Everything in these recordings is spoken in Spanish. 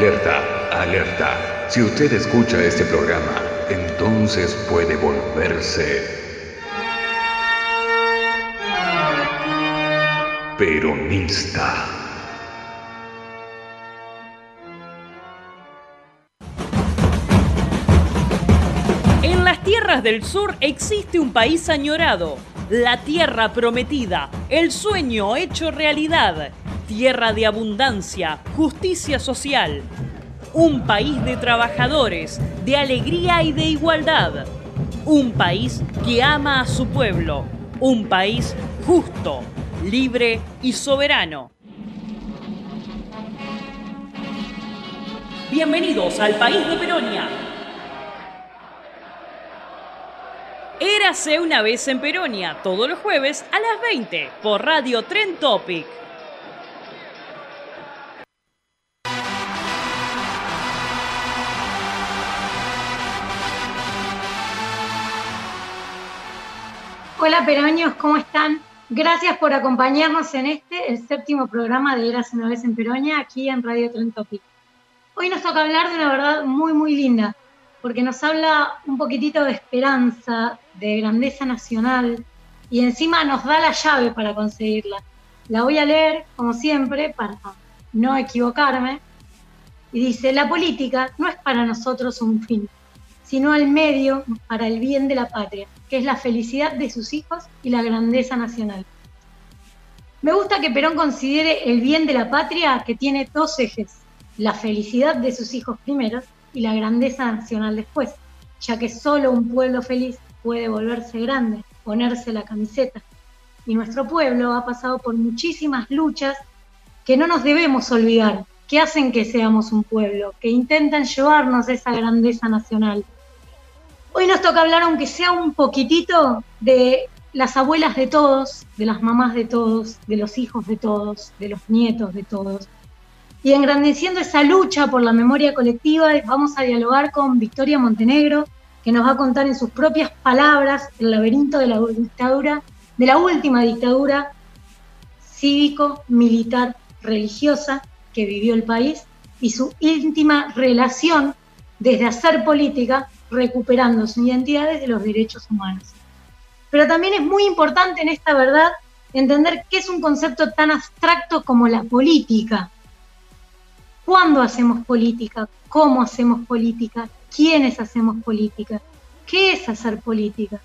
Alerta, alerta. Si usted escucha este programa, entonces puede volverse peronista. En las tierras del sur existe un país añorado, la tierra prometida, el sueño hecho realidad, tierra de abundancia, justicia social, un país de trabajadores, de alegría y de igualdad, un país que ama a su pueblo, un país justo, libre y soberano. Bienvenidos al país de Peronia. Érase una vez en Peronia, todos los jueves a las 20 por Radio Tren Topic. Hola peroños, ¿cómo están? Gracias por acompañarnos en este, el séptimo programa de Eras una vez en Peronia, aquí en Radio Tren. Hoy nos toca hablar de una verdad muy, muy linda, porque nos habla un poquitito de esperanza, de grandeza nacional, y encima nos da la llave para conseguirla. La voy a leer, como siempre, para no equivocarme. Y dice, la política no es para nosotros un fin, sino el medio para el bien de la patria, que es la felicidad de sus hijos y la grandeza nacional. Me gusta que Perón considere el bien de la patria que tiene dos ejes, la felicidad de sus hijos primero y la grandeza nacional después, ya que solo un pueblo feliz puede volverse grande, ponerse la camiseta. Y nuestro pueblo ha pasado por muchísimas luchas que no nos debemos olvidar, que hacen que seamos un pueblo, que intentan llevarnos esa grandeza nacional. Hoy nos toca hablar, aunque sea un poquitito, de las abuelas de todos, de las mamás de todos, de los hijos de todos, de los nietos de todos. Y engrandeciendo esa lucha por la memoria colectiva, vamos a dialogar con Victoria Montenegro, que nos va a contar en sus propias palabras el laberinto de la dictadura, de la última dictadura cívico, militar, religiosa que vivió el país y su íntima relación desde hacer política recuperando su identidad desde los derechos humanos. Pero también es muy importante en esta verdad entender qué es un concepto tan abstracto como la política. ¿Cuándo hacemos política? ¿Cómo hacemos política? ¿Quiénes hacemos política? ¿Qué es hacer política?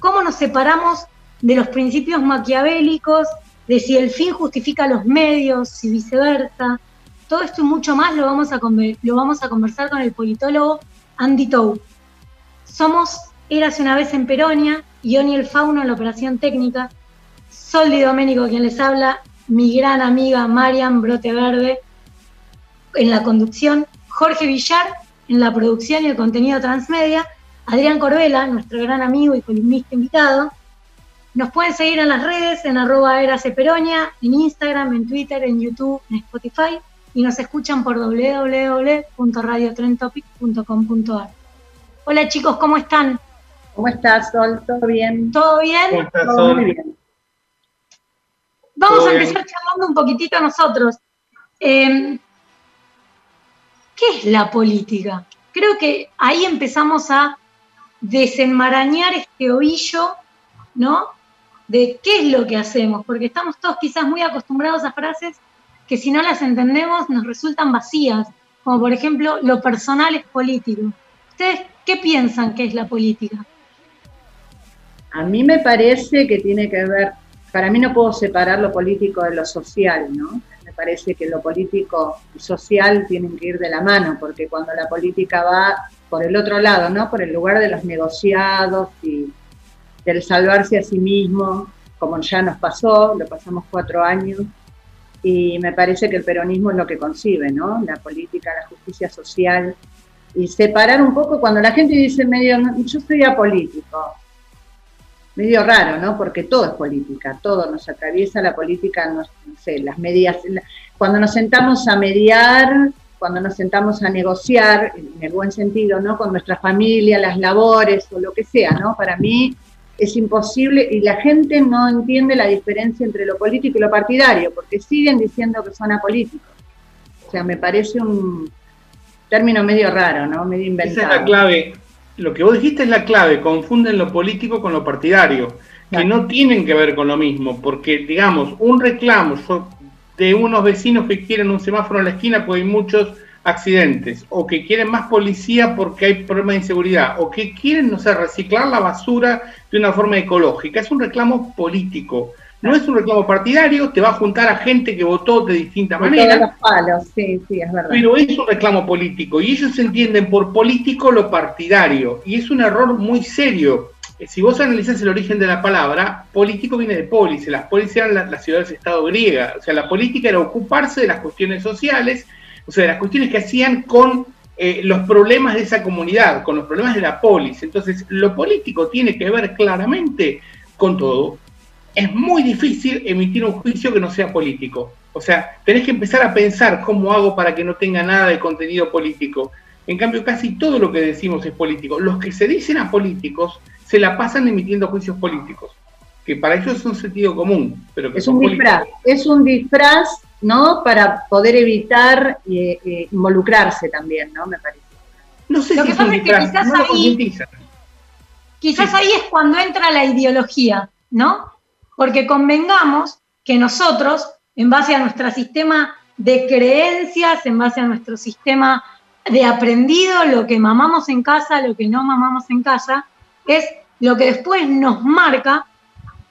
¿Cómo nos separamos de los principios maquiavélicos, de si el fin justifica los medios y viceversa? Todo esto y mucho más lo vamos a, lo vamos a conversar con el politólogo Andy Tou. Somos Eras una vez en Peronia, Ioni el Fauno en la operación técnica, Soldi Doménico quien les habla, mi gran amiga Marian Brote Verde en la conducción, Jorge Villar en la producción y el contenido transmedia, Adrián Corbela, nuestro gran amigo y columnista invitado. Nos pueden seguir en las redes, en arroba Peronia, en Instagram, en Twitter, en YouTube, en Spotify, y nos escuchan por www.radiotrentopic.com.ar. Hola chicos, ¿cómo están? ¿Cómo estás, Sol? ¿Todo bien? ¿Todo bien? ¿Cómo estás, Sol? Muy bien. Vamos a empezar charlando un poquitito nosotros. Em, ¿Qué es la política? Creo que ahí empezamos a desenmarañar este ovillo, ¿no? De qué es lo que hacemos, porque estamos todos quizás muy acostumbrados a frases que si no las entendemos nos resultan vacías, como por ejemplo, lo personal es político. ¿Ustedes ¿Qué piensan que es la política? A mí me parece que tiene que ver, para mí no puedo separar lo político de lo social, ¿no? Me parece que lo político y social tienen que ir de la mano, porque cuando la política va por el otro lado, ¿no? Por el lugar de los negociados y del salvarse a sí mismo, como ya nos pasó, lo pasamos cuatro años, y me parece que el peronismo es lo que concibe, ¿no? La política, la justicia social, y separar un poco cuando la gente dice medio, yo soy apolítico, medio raro, ¿no? Porque todo es política, todo nos atraviesa la política, no, sé, las medias, cuando nos sentamos a mediar, cuando nos sentamos a negociar, en el buen sentido, ¿no? Con nuestra familia, las labores o lo que sea, ¿no? Para mí es imposible y la gente no entiende la diferencia entre lo político y lo partidario, porque siguen diciendo que son apolíticos. O sea, me parece un, término medio raro, ¿no? Medio inventado. Esa es la clave. Lo que vos dijiste es la clave, confunden lo político con lo partidario, que no tienen que ver con lo mismo, porque digamos, un reclamo de unos vecinos que quieren un semáforo en la esquina porque hay muchos accidentes, o que quieren más policía porque hay problemas de inseguridad, o que quieren, no sé, reciclar la basura de una forma ecológica. Es un reclamo político. No es un reclamo partidario, te va a juntar a gente que votó de distinta manera. sí, sí, es verdad. Pero es un reclamo político y ellos entienden por político lo partidario y es un error muy serio. Eh, si vos analizás el origen de la palabra, político viene de polis, las polis eran las, ciudades-estado griegas, o sea, la política era ocuparse de las cuestiones sociales, o sea, de las cuestiones que hacían con eh, los problemas de esa comunidad, con los problemas de la polis. Entonces, lo político tiene que ver claramente con todo, es muy difícil emitir un juicio que no sea político. O sea, tenés que empezar a pensar cómo hago para que no tenga nada de contenido político. En cambio, casi todo lo que decimos es político. Los que se dicen a políticos se la pasan emitiendo juicios políticos, que para ellos es un sentido común, pero que es un disfraz, es un disfraz, ¿no? Para poder evitar eh, eh, involucrarse también, ¿no? Me parece. No sé lo si que pasa es que quizás ahí, quizás ahí es cuando entra la ideología, ¿no? Porque convengamos que nosotros, en base a nuestro sistema de creencias, en base a nuestro sistema de aprendido, lo que mamamos en casa, lo que no mamamos en casa, es lo que después nos marca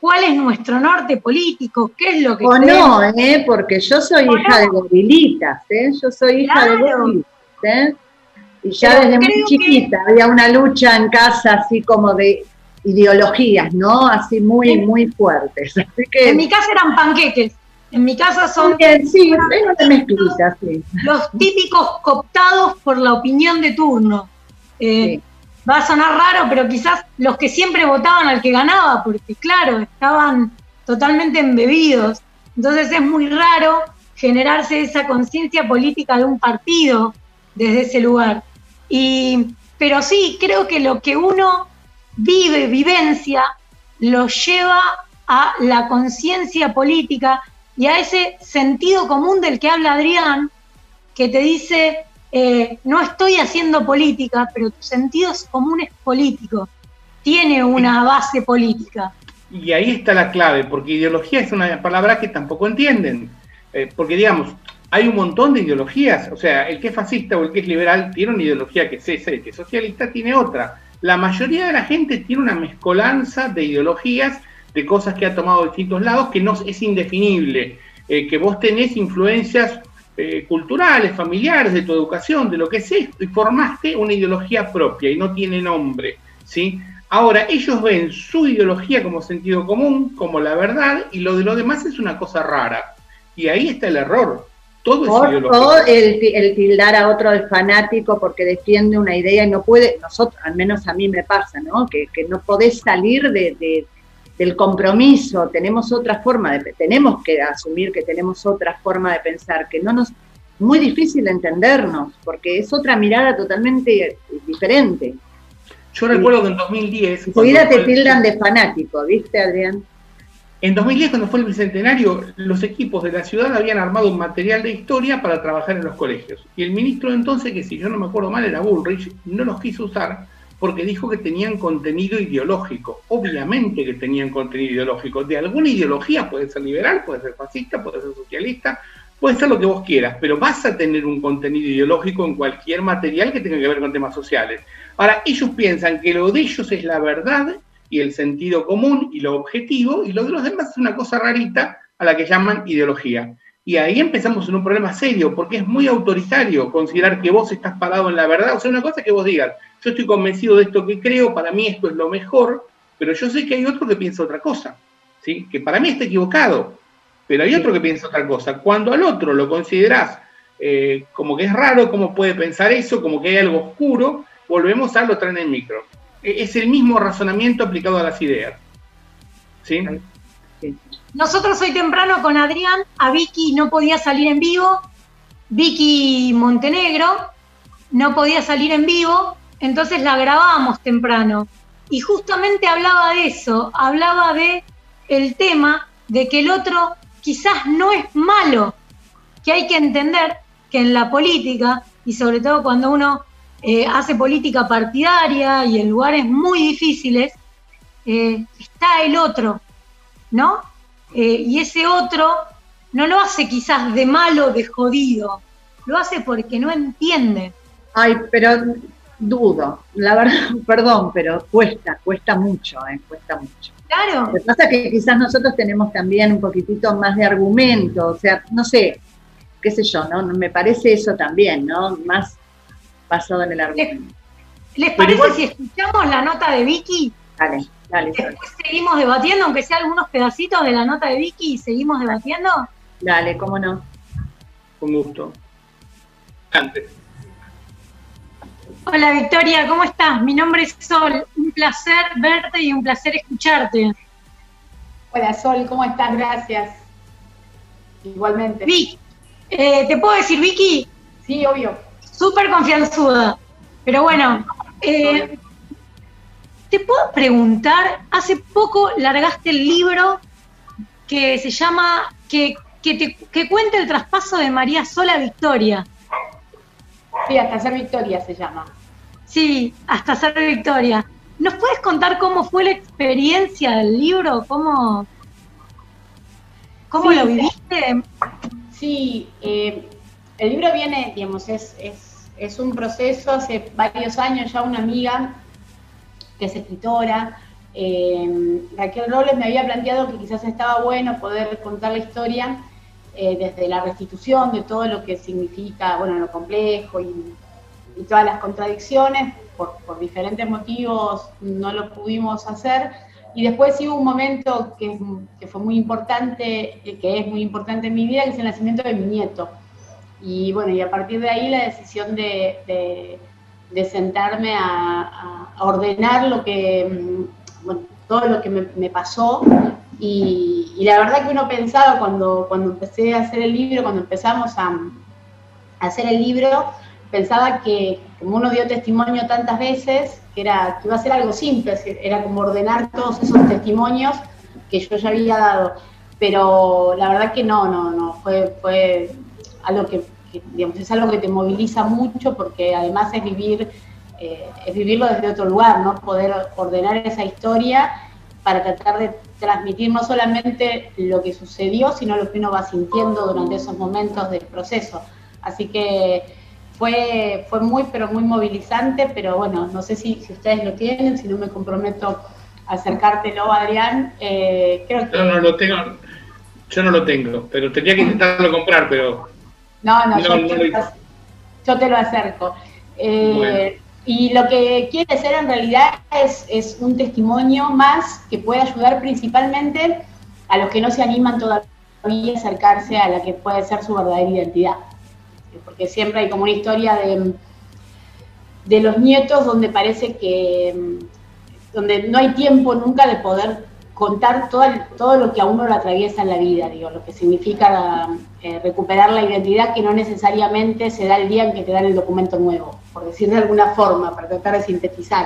cuál es nuestro norte político, qué es lo que... O no, ¿eh? porque yo soy hija de gorilitas, ¿eh? yo soy hija de gorilitas. ¿eh? Y ya desde muy chiquita había una lucha en casa así como de ideologías, ¿no? Así muy, muy fuertes. En mi casa eran panqueques. En mi casa son sí, mezclita, sí. los típicos cooptados por la opinión de turno. Eh, va a sonar raro, pero quizás los que siempre votaban al que ganaba, porque claro, estaban totalmente embebidos. Entonces es muy raro generarse esa conciencia política de un partido desde ese lugar. Y, pero sí, creo que lo que uno vive, vivencia, lo lleva a la conciencia política y a ese sentido común del que habla Adrián, que te dice, eh, no estoy haciendo política, pero tu sentido común es político, tiene una base política. Y ahí está la clave, porque ideología es una palabra que tampoco entienden. Eh, porque digamos, hay un montón de ideologías, o sea, el que es fascista o el que es liberal tiene una ideología que es esa, el que es socialista tiene otra la mayoría de la gente tiene una mezcolanza de ideologías, de cosas que ha tomado de distintos lados, que no es indefinible, eh, que vos tenés influencias eh, culturales, familiares, de tu educación, de lo que sea, y formaste una ideología propia y no tiene nombre, ¿sí? Ahora, ellos ven su ideología como sentido común, como la verdad, y lo de lo demás es una cosa rara. Y ahí está el error. Todo o, el, tildar a otro de fanático porque defiende una idea y no puede, nosotros, al menos a mí me pasa, ¿no? Que, no podés salir de, del compromiso, tenemos otra forma de, tenemos que asumir que tenemos otra forma de pensar, que no nos, muy difícil entendernos, porque es otra mirada totalmente diferente. Yo recuerdo que en 2010... Enseguida te tildan de fanático, ¿viste, Adrián? En 2010, cuando fue el bicentenario, los equipos de la ciudad habían armado un material de historia para trabajar en los colegios. Y el ministro entonces, que si yo no me acuerdo mal era Bullrich, no los quiso usar porque dijo que tenían contenido ideológico. Obviamente que tenían contenido ideológico. De alguna ideología puede ser liberal, puede ser fascista, puede ser socialista, puede ser lo que vos quieras, pero vas a tener un contenido ideológico en cualquier material que tenga que ver con temas sociales. Ahora, ellos piensan que lo de ellos es la verdad y el sentido común y lo objetivo, y lo de los demás es una cosa rarita a la que llaman ideología. Y ahí empezamos en un problema serio, porque es muy autoritario considerar que vos estás parado en la verdad. O sea, una cosa que vos digas, yo estoy convencido de esto que creo, para mí esto es lo mejor, pero yo sé que hay otro que piensa otra cosa, ¿sí? que para mí está equivocado, pero hay otro que piensa otra cosa. Cuando al otro lo considerás eh, como que es raro, cómo puede pensar eso, como que hay algo oscuro, volvemos a lo traen en micro. E-, es el mismo razonamiento aplicado a las ideas. ¿Sí? Nosotros hoy temprano con Adrián, a Vicky no podía salir en vivo, Vicky Montenegro no podía salir en vivo, entonces la grabamos temprano. Y justamente hablaba de eso, hablaba de el tema de que el otro quizás no es malo, que hay que entender que en la política y sobre todo cuando uno eh, hace política partidaria y en lugares muy difíciles, eh, está el otro, ¿no? Eh, y ese otro no lo hace quizás de malo, de jodido, lo hace porque no entiende. Ay, pero dudo, la verdad, perdón, pero cuesta, cuesta mucho, eh, cuesta mucho. Claro. Lo que pasa es que quizás nosotros tenemos también un poquitito más de argumento, o sea, no sé, qué sé yo, ¿no? Me parece eso también, ¿no? Más basado en el argumento. ¿Les parece si escuchamos la nota de Vicky? Dale, dale. Después seguimos debatiendo, aunque sea algunos pedacitos de la nota de Vicky, y seguimos debatiendo. Dale, cómo no. Con gusto. Antes. Hola Victoria, ¿cómo estás? Mi nombre es Sol, un placer verte y un placer escucharte. Hola Sol, ¿cómo estás? Gracias. Igualmente. Vicky, eh, ¿te puedo decir Vicky? Sí, obvio. Súper confianzuda. Pero bueno, eh, te puedo preguntar, hace poco largaste el libro que se llama, que, que, te, que cuenta el traspaso de María Sola Victoria. Sí, hasta ser Victoria se llama. Sí, hasta ser Victoria. ¿Nos puedes contar cómo fue la experiencia del libro? ¿Cómo, cómo Sí. lo viviste? Sí, eh, el libro viene, digamos, es, es, es un proceso, hace varios años ya una amiga que es escritora, eh, Raquel Robles me había planteado que quizás estaba bueno poder contar la historia eh, desde la restitución de todo lo que significa, bueno, lo complejo y, todas las contradicciones, por, diferentes motivos no lo pudimos hacer. Y después sí un momento que, que fue muy importante, eh, que es muy importante en mi vida, que es el nacimiento de mi nieto. Y bueno, y a partir de ahí la decisión de, sentarme a, ordenar lo que, mm, bueno, todo lo que me, pasó. Y, la verdad que uno pensaba cuando, cuando empecé a hacer el libro, cuando empezamos a, a hacer el libro, pensaba que como uno dio testimonio tantas veces, que, era, que iba a ser algo simple, era como ordenar todos esos testimonios que yo ya había dado. Pero la verdad que no, no, no, fue, fue algo que, que digamos, es algo que te moviliza mucho porque además es vivir, eh, es vivirlo desde otro lugar, ¿no? Poder ordenar esa historia para tratar de transmitir no solamente lo que sucedió, sino lo que uno va sintiendo durante esos momentos del proceso. Así que fue, fue muy, pero muy movilizante, pero bueno, no sé si, si ustedes lo tienen, si no me comprometo a acercártelo, Adrián. Eh, creo que... No, no lo tengo, yo no lo tengo, pero tendría que intentarlo comprar, pero... No, no, No, yo, no yo lo- te, yo te lo acerco. Eh, Bueno. Y lo que quiere ser en realidad es, es un testimonio más que puede ayudar principalmente a los que no se animan todavía a acercarse a la que puede ser su verdadera identidad. Porque siempre hay como una historia de, de los nietos donde parece que mm, donde no hay tiempo nunca de poder contar todo, todo lo que a uno lo atraviesa en la vida, digo, lo que significa eh, recuperar la identidad que no necesariamente se da el día en que te dan el documento nuevo, por decir de alguna forma, para tratar de sintetizar,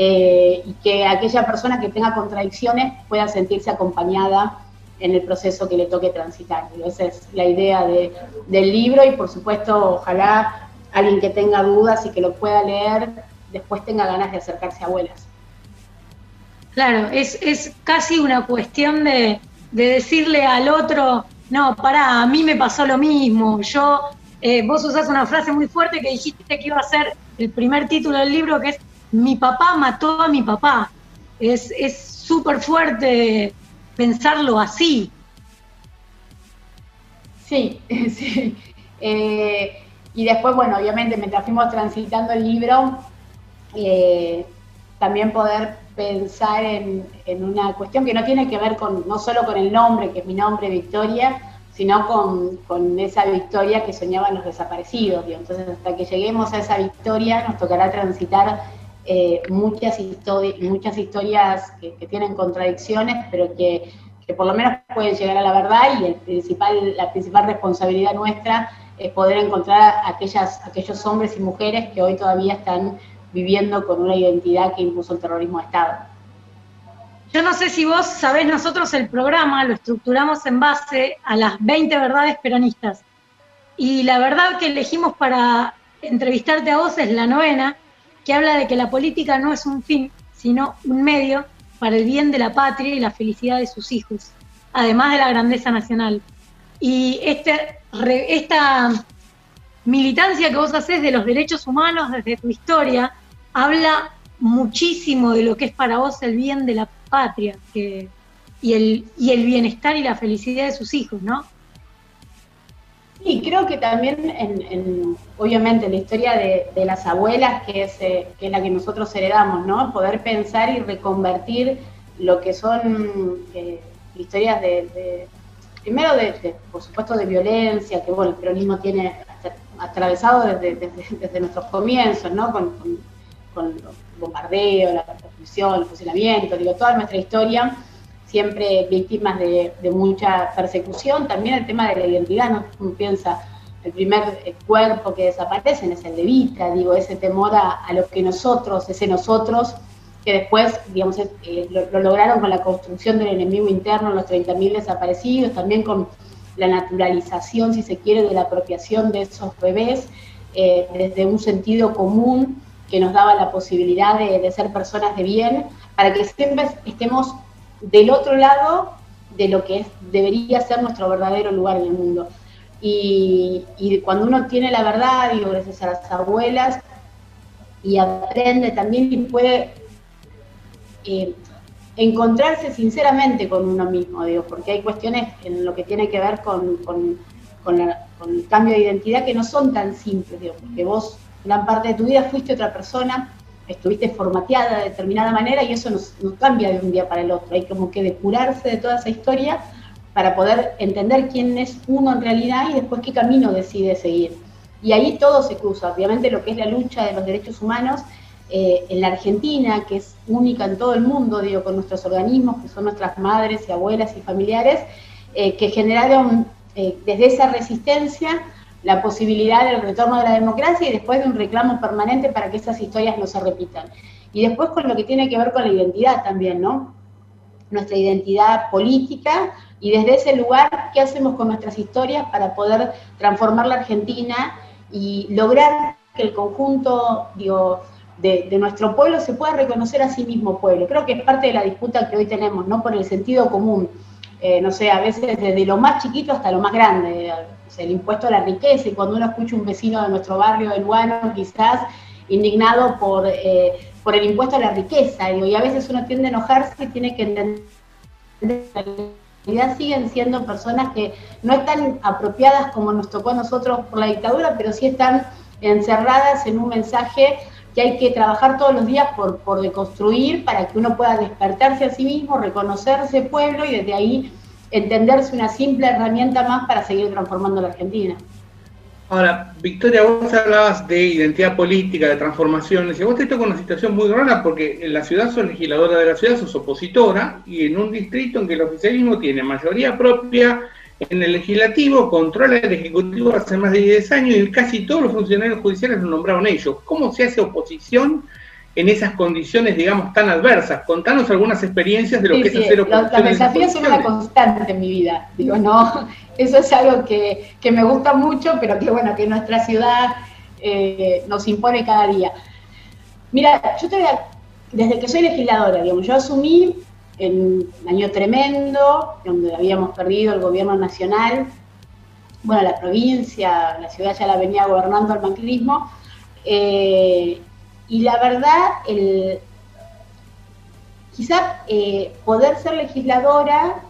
Eh, y que aquella persona que tenga contradicciones pueda sentirse acompañada en el proceso que le toque transitar. Digo, esa es la idea de- del libro y por supuesto ojalá alguien que tenga dudas y que lo pueda leer después tenga ganas de acercarse a abuelas. Claro, es, es casi una cuestión de, de decirle al otro, no, pará, a mí me pasó lo mismo. Yo, eh, vos usás una frase muy fuerte que dijiste que iba a ser el primer título del libro, que es Mi papá mató a mi papá. Es es súper fuerte pensarlo así. Sí, sí. Eh, y después, bueno, obviamente, mientras fuimos transitando el libro, eh, también poder pensar en, una cuestión que no tiene que ver con no solo con el nombre, que es mi nombre, Victoria, sino con, esa victoria que soñaban los desaparecidos. Digo. Entonces, hasta que lleguemos a esa victoria, nos tocará transitar eh, muchas, histori muchas historias que, tienen contradicciones, pero que, por lo menos pueden llegar a la verdad y la principal responsabilidad nuestra es poder encontrar a aquellas, aquellos hombres y mujeres que hoy todavía están viviendo con una identidad que impuso el terrorismo de Estado. Yo no sé si vos sabés, nosotros el programa lo estructuramos en base a las 20 verdades peronistas. Y la verdad que elegimos para Entrevistarte a vos es la novena, que habla de que la política no es un fin, sino un medio para el bien de la patria y la felicidad de sus hijos, además de la grandeza nacional. Y este, esta militancia que vos haces de los derechos humanos desde tu historia habla muchísimo de lo que es para vos el bien de la patria que, y, el, y el bienestar y la felicidad de sus hijos, ¿no? Sí, creo que también, en, obviamente, la historia de, las abuelas, que es, eh, que es la que nosotros heredamos, ¿no? Poder pensar y reconvertir lo que son eh, historias de, primero, de, por supuesto, de violencia, que bueno, el peronismo tiene atravesado desde, nuestros comienzos, ¿no? Con, con, el bombardeo, la persecución, el fusilamiento, digo, toda nuestra historia siempre víctimas de, mucha persecución. También el tema de la identidad, ¿no? Uno piensa, el primer eh, cuerpo que desaparece es el de Vita, digo, ese temor a, lo que nosotros, ese nosotros, que después, digamos, eh, lo, lograron con la construcción del enemigo interno, los 30.000 desaparecidos, también con la naturalización, si se quiere, de la apropiación de esos bebés, eh, desde un sentido común que nos daba la posibilidad de, ser personas de bien, para que siempre estemos del otro lado de lo que es, debería ser nuestro verdadero lugar en el mundo. Y, cuando uno tiene la verdad, digo, gracias a las abuelas, y aprende también y puede eh, encontrarse sinceramente con uno mismo, digo, porque hay cuestiones en lo que tiene que ver con, con, con, el cambio de identidad que no son tan simples, digo, porque vos gran parte de tu vida fuiste otra persona, estuviste formateada de determinada manera y eso no, cambia de un día para el otro. Hay como que depurarse de toda esa historia para poder entender quién es uno en realidad y después qué camino decide seguir. Y ahí todo se cruza. Obviamente lo que es la lucha de los derechos humanos eh, en la Argentina, que es única en todo el mundo, digo, con nuestros organismos, que son nuestras madres y abuelas y familiares, eh, que generaron eh, desde esa resistencia la posibilidad del retorno de la democracia y después de un reclamo permanente para que esas historias no se repitan. Y después con lo que tiene que ver con la identidad también, ¿no? Nuestra identidad política y desde ese lugar, ¿qué hacemos con nuestras historias para poder transformar la Argentina y lograr que el conjunto, digo, de, nuestro pueblo se pueda reconocer a sí mismo pueblo? Creo que es parte de la disputa que hoy tenemos, ¿no? Por el sentido común. Eh, no sé, a veces desde lo más chiquito hasta lo más grande el impuesto a la riqueza, y cuando uno escucha un vecino de nuestro barrio de Luano, quizás indignado por, eh, por el impuesto a la riqueza, y a veces uno tiende a enojarse y tiene que entender siguen siendo personas que no están apropiadas como nos tocó a nosotros por la dictadura, pero sí están encerradas en un mensaje que hay que trabajar todos los días por, por deconstruir para que uno pueda despertarse a sí mismo, reconocerse pueblo y desde ahí entenderse una simple herramienta más para seguir transformando la Argentina. Ahora, Victoria, vos hablabas de identidad política, de transformaciones, y vos te toca una situación muy rara porque en la ciudad sos legisladora de la ciudad, sos opositora, y en un distrito en que el oficialismo tiene mayoría propia en el legislativo, controla el ejecutivo hace más de 10 años y casi todos los funcionarios judiciales lo nombraron ellos. ¿Cómo se hace oposición en esas condiciones, digamos, tan adversas. Contanos algunas experiencias de lo que es hacer oposición. Los, desafíos son una constante en mi vida. Digo, no, eso es algo que, me gusta mucho, pero que bueno, que nuestra ciudad eh, nos impone cada día. Mira, yo te voy a, desde que soy legisladora, digamos, yo asumí en un año tremendo, donde habíamos perdido el gobierno nacional, bueno, la provincia, la ciudad ya la venía gobernando el macrismo, eh, y la verdad, el, quizá eh, poder ser legisladora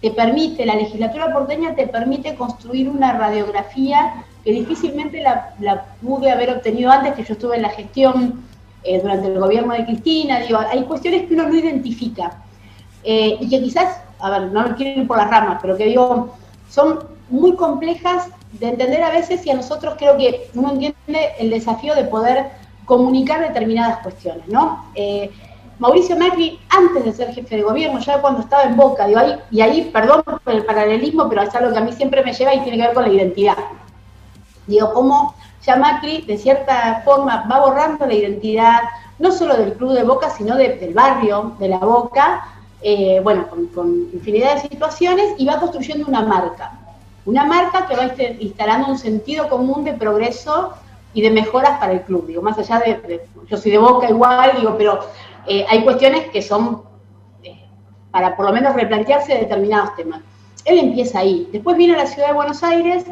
te permite, la legislatura porteña te permite construir una radiografía que difícilmente la, pude haber obtenido antes, que yo estuve en la gestión eh, durante el gobierno de Cristina. Digo, hay cuestiones que uno no identifica eh, y que quizás, a ver, no quiero ir por las ramas, pero que digo, son muy complejas de entender a veces y a nosotros creo que uno entiende el desafío de poder comunicar determinadas cuestiones, ¿no? Eh, Mauricio Macri, antes de ser jefe de gobierno, ya cuando estaba en Boca, digo, ahí, y ahí, perdón por el paralelismo, pero es algo que a mí siempre me lleva y tiene que ver con la identidad. Digo, cómo ya Macri, de cierta forma, va borrando la identidad, no solo del club de Boca, sino del barrio, de la Boca, eh, bueno, con, infinidad de situaciones, y va construyendo una marca. Una marca que va instalando un sentido común de progreso y de mejoras para el club. Digo, más allá de, yo soy de Boca igual, digo, pero eh, hay cuestiones que son eh, para por lo menos replantearse determinados temas. Él empieza ahí, después viene a la ciudad de Buenos Aires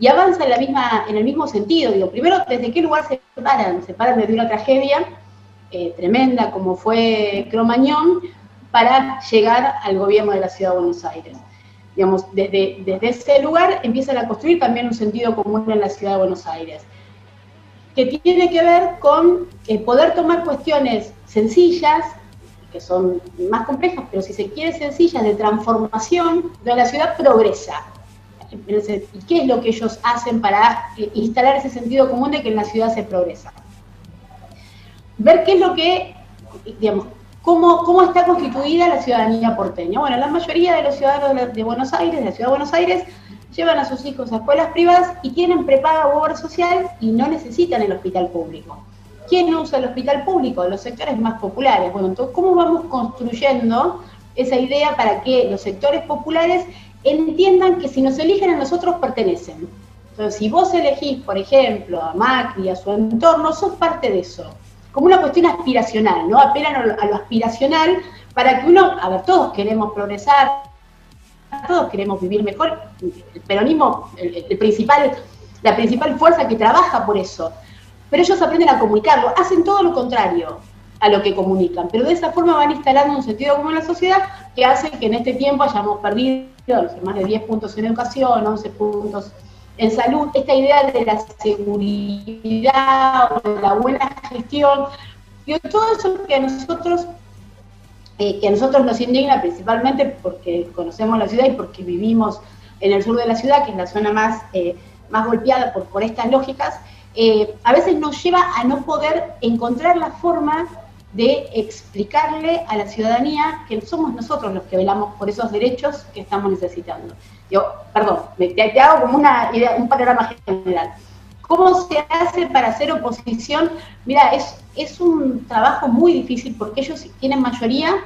y avanza en, la misma, en el mismo sentido. Digo, primero, ¿desde qué lugar se paran? Se paran desde una tragedia eh, tremenda como fue Cromañón para llegar al gobierno de la ciudad de Buenos Aires. Digamos, desde, desde ese lugar empiezan a construir también un sentido común en la ciudad de Buenos Aires, que tiene que ver con eh, poder tomar cuestiones sencillas, que son más complejas, pero si se quiere sencillas, de transformación, de la ciudad progresa. ¿Y qué es lo que ellos hacen para eh, instalar ese sentido común de que en la ciudad se progresa? Ver qué es lo que, digamos, cómo, cómo está constituida la ciudadanía porteña. Bueno, la mayoría de los ciudadanos de Buenos Aires, de la ciudad de Buenos Aires, llevan a sus hijos a escuelas privadas y tienen prepaga u obra social y no necesitan el hospital público. ¿Quién usa el hospital público? Los sectores más populares. Bueno, entonces, ¿cómo vamos construyendo esa idea para que los sectores populares entiendan que si nos eligen a nosotros pertenecen? Entonces, si vos elegís, por ejemplo, a Macri, a su entorno, sos parte de eso. Como una cuestión aspiracional, ¿no? Apelan a lo aspiracional para que uno, a ver, todos queremos progresar, todos queremos vivir mejor. El peronismo, el, principal, la principal fuerza que trabaja por eso. Pero ellos aprenden a comunicarlo, hacen todo lo contrario a lo que comunican, pero de esa forma van instalando un sentido común en la sociedad que hace que en este tiempo hayamos perdido más de 10 puntos en educación, 11 puntos en salud, esta idea de la seguridad o de la buena gestión, todo eso que a nosotros eh, que a nosotros nos indigna principalmente porque conocemos la ciudad y porque vivimos en el sur de la ciudad, que es la zona más, eh, más golpeada por, por estas lógicas, eh, a veces nos lleva a no poder encontrar la forma de explicarle a la ciudadanía que somos nosotros los que velamos por esos derechos que estamos necesitando. Yo, perdón, te, hago como una idea, un panorama general. ¿Cómo se hace para hacer oposición? Mira, es, es un trabajo muy difícil porque ellos tienen mayoría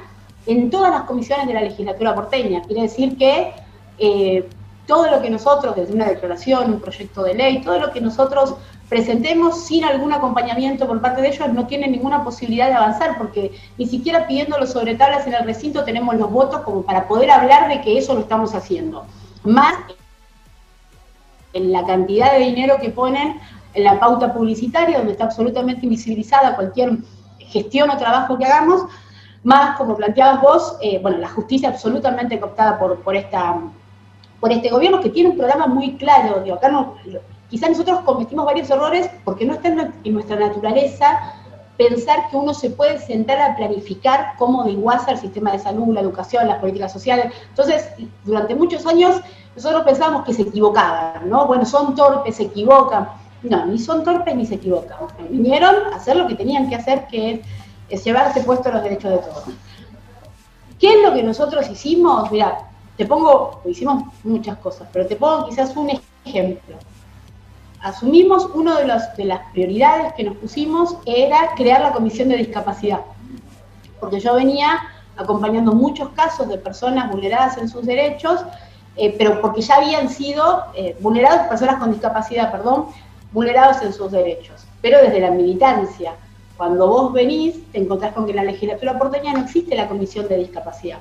en todas las comisiones de la legislatura porteña. Quiere decir que eh, todo lo que nosotros, desde una declaración, un proyecto de ley, todo lo que nosotros presentemos sin algún acompañamiento por parte de ellos no tienen ninguna posibilidad de avanzar, porque ni siquiera pidiéndolo sobre tablas en el recinto tenemos los votos como para poder hablar de que eso lo estamos haciendo. Más en la cantidad de dinero que ponen en la pauta publicitaria, donde está absolutamente invisibilizada cualquier gestión o trabajo que hagamos, más, como planteabas vos, eh, bueno, la justicia absolutamente cooptada por, por, esta, por este gobierno, que tiene un programa muy claro, digo, acá no, Quizás nosotros cometimos varios errores porque no está en nuestra naturaleza pensar que uno se puede sentar a planificar cómo desguaza el sistema de salud, la educación, las políticas sociales. Entonces, durante muchos años nosotros pensábamos que se equivocaban, ¿no? Bueno, son torpes, se equivocan. No, ni son torpes ni se equivocan. Vinieron a hacer lo que tenían que hacer, que es, llevarse puesto los derechos de todos. ¿Qué es lo que nosotros hicimos? Mira, te pongo, hicimos muchas cosas, pero te pongo quizás un ejemplo asumimos una de, las prioridades que nos pusimos era crear la comisión de discapacidad, porque yo venía acompañando muchos casos de personas vulneradas en sus derechos, eh, pero porque ya habían sido eh, vulnerados, personas con discapacidad, perdón, vulnerados en sus derechos, pero desde la militancia. Cuando vos venís, te encontrás con que en la legislatura porteña no existe la comisión de discapacidad.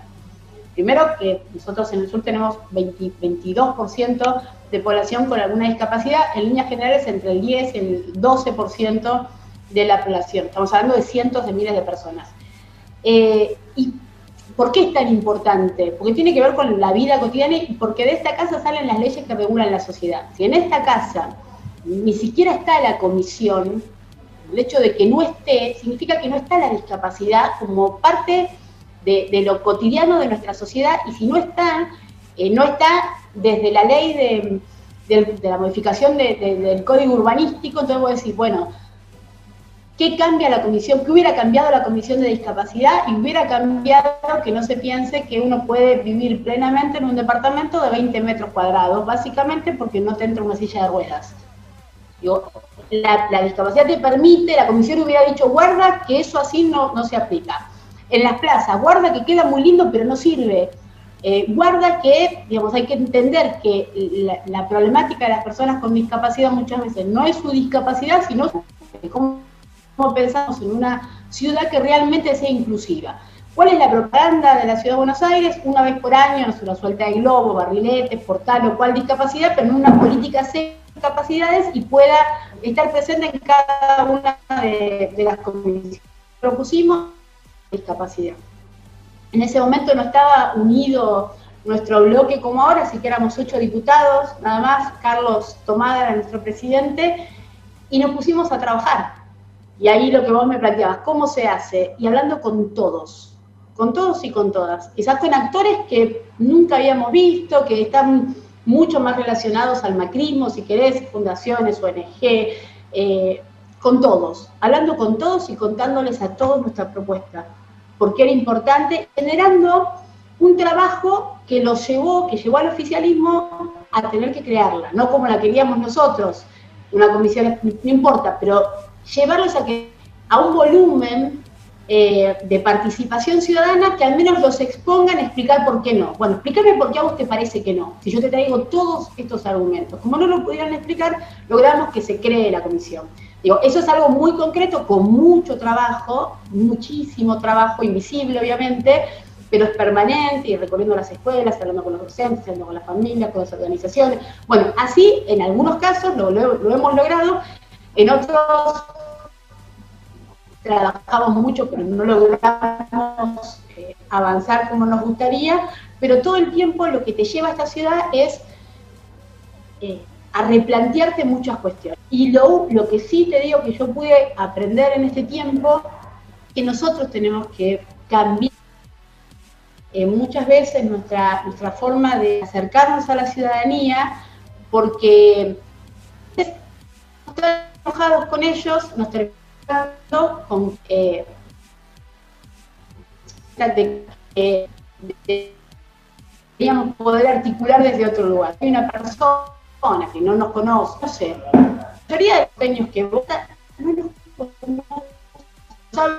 Primero que nosotros en el sur tenemos 22% de población con alguna discapacidad, en líneas generales entre el 10 y el 12% de la población. Estamos hablando de cientos de miles de personas. Eh, ¿Y por qué es tan importante? Porque tiene que ver con la vida cotidiana y porque de esta casa salen las leyes que regulan la sociedad. Si en esta casa ni siquiera está la comisión, el hecho de que no esté, significa que no está la discapacidad como parte de, lo cotidiano de nuestra sociedad y si no está, eh, no está desde la ley de, la modificación del código urbanístico, entonces voy a decir, bueno, ¿qué cambia la comisión? ¿Qué hubiera cambiado la comisión de discapacidad? Y hubiera cambiado que no se piense que uno puede vivir plenamente en un departamento de 20 metros cuadrados, básicamente porque no te entra una silla de ruedas. la, la, discapacidad te permite, la comisión hubiera dicho, guarda que eso así no, no se aplica en las plazas, guarda que queda muy lindo pero no sirve. eh, guarda que, digamos, hay que entender que la, problemática de las personas con discapacidad muchas veces no es su discapacidad, sino cómo, pensamos en una ciudad que realmente sea inclusiva. ¿Cuál es la propaganda de la Ciudad de Buenos Aires? Una vez por año nos una suelta de globo, barriletes, por tal o cual discapacidad, pero en una política de capacidades y pueda estar presente en cada una de, las comisiones. Propusimos discapacidad. En ese momento no estaba unido nuestro bloque como ahora, así que éramos ocho diputados, nada más, Carlos Tomada era nuestro presidente, y nos pusimos a trabajar. Y ahí lo que vos me planteabas, ¿cómo se hace? Y hablando con todos, con todos y con todas. Quizás con actores que nunca habíamos visto, que están mucho más relacionados al macrismo, si querés, fundaciones, ONG, eh, con todos, hablando con todos y contándoles a todos nuestra propuesta porque era importante, generando un trabajo que los llevó, que llevó al oficialismo a tener que crearla, no como la queríamos nosotros, una comisión, no importa, pero llevarlos a que a un volumen eh, de participación ciudadana que al menos los expongan a explicar por qué no. Bueno, explícame por qué a vos te parece que no. Si yo te traigo todos estos argumentos, como no lo pudieran explicar, logramos que se cree la comisión. Eso es algo muy concreto, con mucho trabajo, muchísimo trabajo, invisible obviamente, pero es permanente y recorriendo las escuelas, hablando con los docentes, hablando con las familias, con las organizaciones. Bueno, así en algunos casos lo, hemos logrado, en otros trabajamos mucho, pero no logramos eh, avanzar como nos gustaría, pero todo el tiempo lo que te lleva a esta ciudad es eh, a replantearte muchas cuestiones. Y lo, lo que sí te digo que yo pude aprender en este tiempo, que nosotros tenemos que cambiar eh, muchas veces nuestra, nuestra forma de acercarnos a la ciudadanía, porque enojados con ellos nos terminamos con eh, de, de, poder articular desde otro lugar. Hay una persona que no nos conoce, la mayoría de los pequeños que votan no nos saben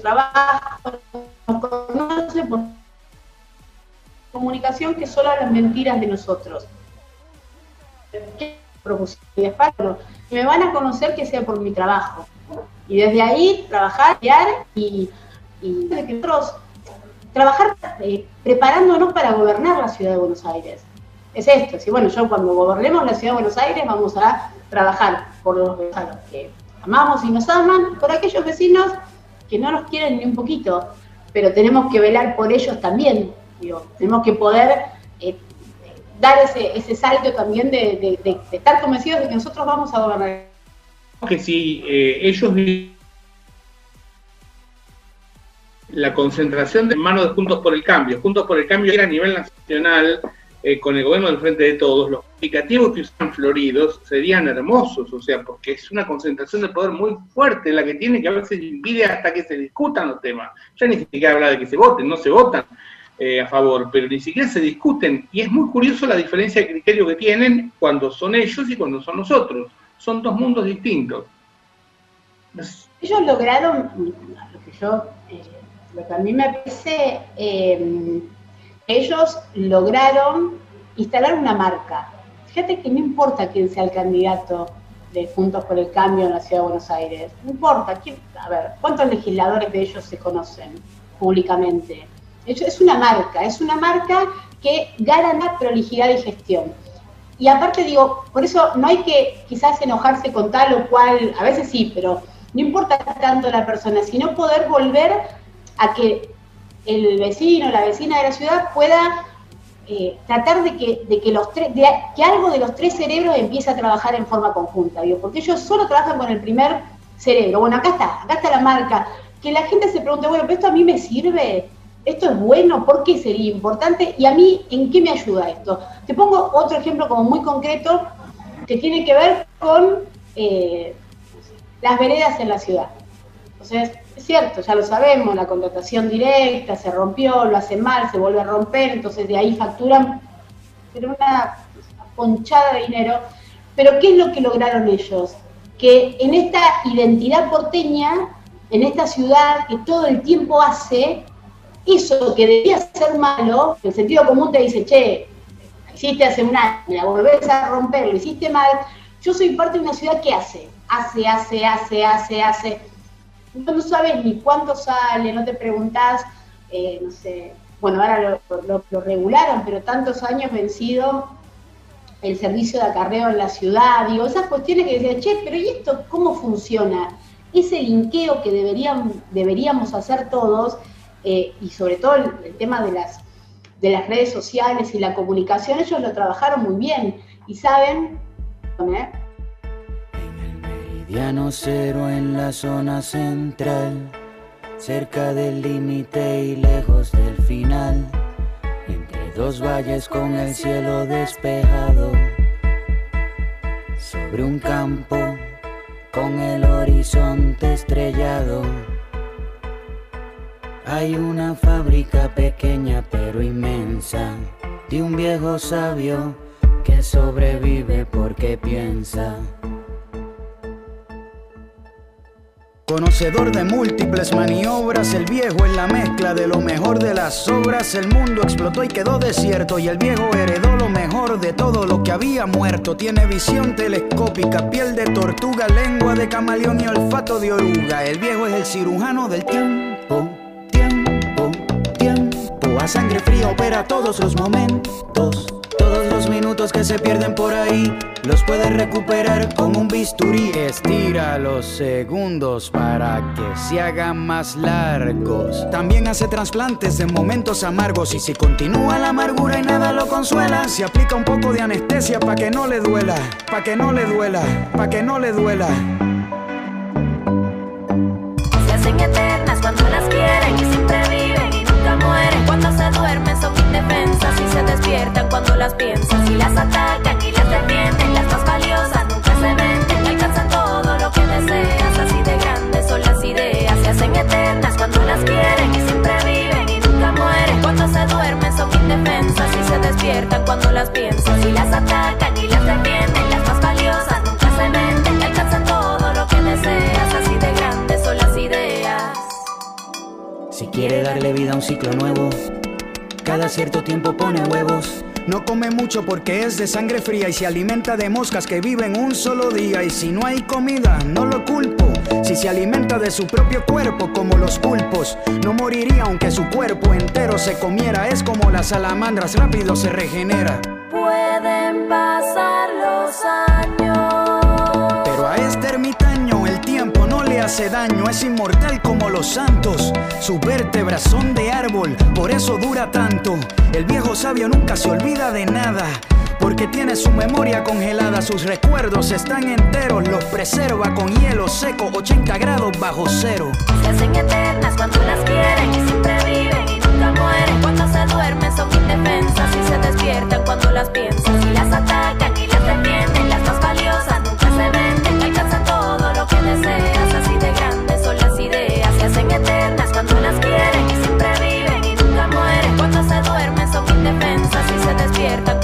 trabajo, nos conoce por comunicación que solo las mentiras de nosotros. ¿Qué me van a conocer que sea por mi trabajo. Y desde ahí trabajar, y, y nosotros trabajar eh, preparándonos para gobernar la ciudad de Buenos Aires es esto, si bueno, yo cuando gobernemos la ciudad de Buenos Aires vamos a trabajar por los vecinos que amamos y nos aman, por aquellos vecinos que no nos quieren ni un poquito, pero tenemos que velar por ellos también, digo, tenemos que poder eh, dar ese, ese salto también de, estar convencidos de que nosotros vamos a gobernar. Que si eh, ellos la concentración de manos de Juntos por el Cambio, Juntos por el Cambio era a nivel nacional, eh, con el gobierno del frente de todos, los indicativos que usan floridos serían hermosos, o sea, porque es una concentración de poder muy fuerte la que tiene que a veces impide hasta que se discutan los temas. Ya ni siquiera habla de que se voten, no se votan eh, a favor, pero ni siquiera se discuten. Y es muy curioso la diferencia de criterio que tienen cuando son ellos y cuando son nosotros. Son dos mundos distintos. Ellos lograron, lo que yo, eh, lo que a mí me parece ellos lograron instalar una marca. Fíjate que no importa quién sea el candidato de Juntos por el Cambio en la Ciudad de Buenos Aires, no importa, quién, a ver, ¿cuántos legisladores de ellos se conocen públicamente? Es una marca, es una marca que gana prolijidad y gestión. Y aparte digo, por eso no hay que quizás enojarse con tal o cual, a veces sí, pero no importa tanto la persona, sino poder volver a que el vecino, la vecina de la ciudad pueda eh, tratar de que, de que los tres, de, que algo de los tres cerebros empiece a trabajar en forma conjunta, digo, porque ellos solo trabajan con el primer cerebro. Bueno, acá está, acá está la marca. Que la gente se pregunte, bueno, ¿pero esto a mí me sirve? ¿Esto es bueno? ¿Por qué sería importante? ¿Y a mí en qué me ayuda esto? Te pongo otro ejemplo como muy concreto que tiene que ver con eh, las veredas en la ciudad. Entonces, es cierto, ya lo sabemos, la contratación directa se rompió, lo hacen mal, se vuelve a romper, entonces de ahí facturan pero una ponchada de dinero. Pero ¿qué es lo que lograron ellos? Que en esta identidad porteña, en esta ciudad que todo el tiempo hace, eso que debía ser malo, el sentido común te dice, che, hiciste hace un año, la volvés a romper, lo hiciste mal, yo soy parte de una ciudad que hace, hace, hace, hace, hace, hace. No, sabes ni cuánto sale, no te preguntás, eh, no sé, bueno, ahora lo, regularon, pero tantos años vencido el servicio de acarreo en la ciudad, digo, esas cuestiones que decían, che, pero ¿y esto cómo funciona? Ese linkeo que deberían, deberíamos hacer todos, eh, y sobre todo el, tema de las, de las redes sociales y la comunicación, ellos lo trabajaron muy bien y saben en el meridiano cero en la zona central, cerca del límite y lejos del final, entre dos valles con el cielo despejado, sobre un campo con el horizonte estrellado. Hay una fábrica pequeña pero inmensa de un viejo sabio que sobrevive porque piensa. Conocedor de múltiples maniobras, el viejo en la mezcla de lo mejor de las obras. El mundo explotó y quedó desierto y el viejo heredó lo mejor de todo lo que había muerto. Tiene visión telescópica, piel de tortuga, lengua de camaleón y olfato de oruga. El viejo es el cirujano del tiempo, tiempo, tiempo. A sangre fría opera todos los momentos minutos que se pierden por ahí los puedes recuperar con un bisturí. Estira los segundos para que se hagan más largos. También hace trasplantes en momentos amargos. Y si continúa la amargura y nada lo consuela, se aplica un poco de anestesia para que no le duela, para que no le duela, para que no le duela. Se hacen eternas cuando las quieren y siempre viven y nunca mueren. Cuando se duermen son indefensas y se despiertan cuando las piensan atacan y las defienden, las más valiosas nunca se venden, alcanzan todo lo que deseas, así de grandes son las ideas, se hacen eternas cuando las quieren y siempre viven y nunca mueren, cuando se duermen son indefensas y se despiertan cuando las piensas y las atacan y las defienden, las más valiosas nunca se venden, alcanzan todo lo que deseas, así de grandes son las ideas. Si quiere darle vida a un ciclo nuevo, cada cierto tiempo pone huevos no come mucho porque es de sangre fría y se alimenta de moscas que viven un solo día. Y si no hay comida, no lo culpo. Si se alimenta de su propio cuerpo como los pulpos, no moriría aunque su cuerpo entero se comiera. Es como las salamandras, rápido se regenera. Pueden pasar los años. Hace daño, es inmortal como los santos. Sus vértebras son de árbol, por eso dura tanto. El viejo sabio nunca se olvida de nada. Porque tiene su memoria congelada, sus recuerdos están enteros, los preserva con hielo seco, 80 grados bajo cero. Se hacen eternas cuando las quieren y siempre viven y nunca mueren. Cuando se duermen son indefensas y se despiertan cuando las piensan y las atacan y las defienden.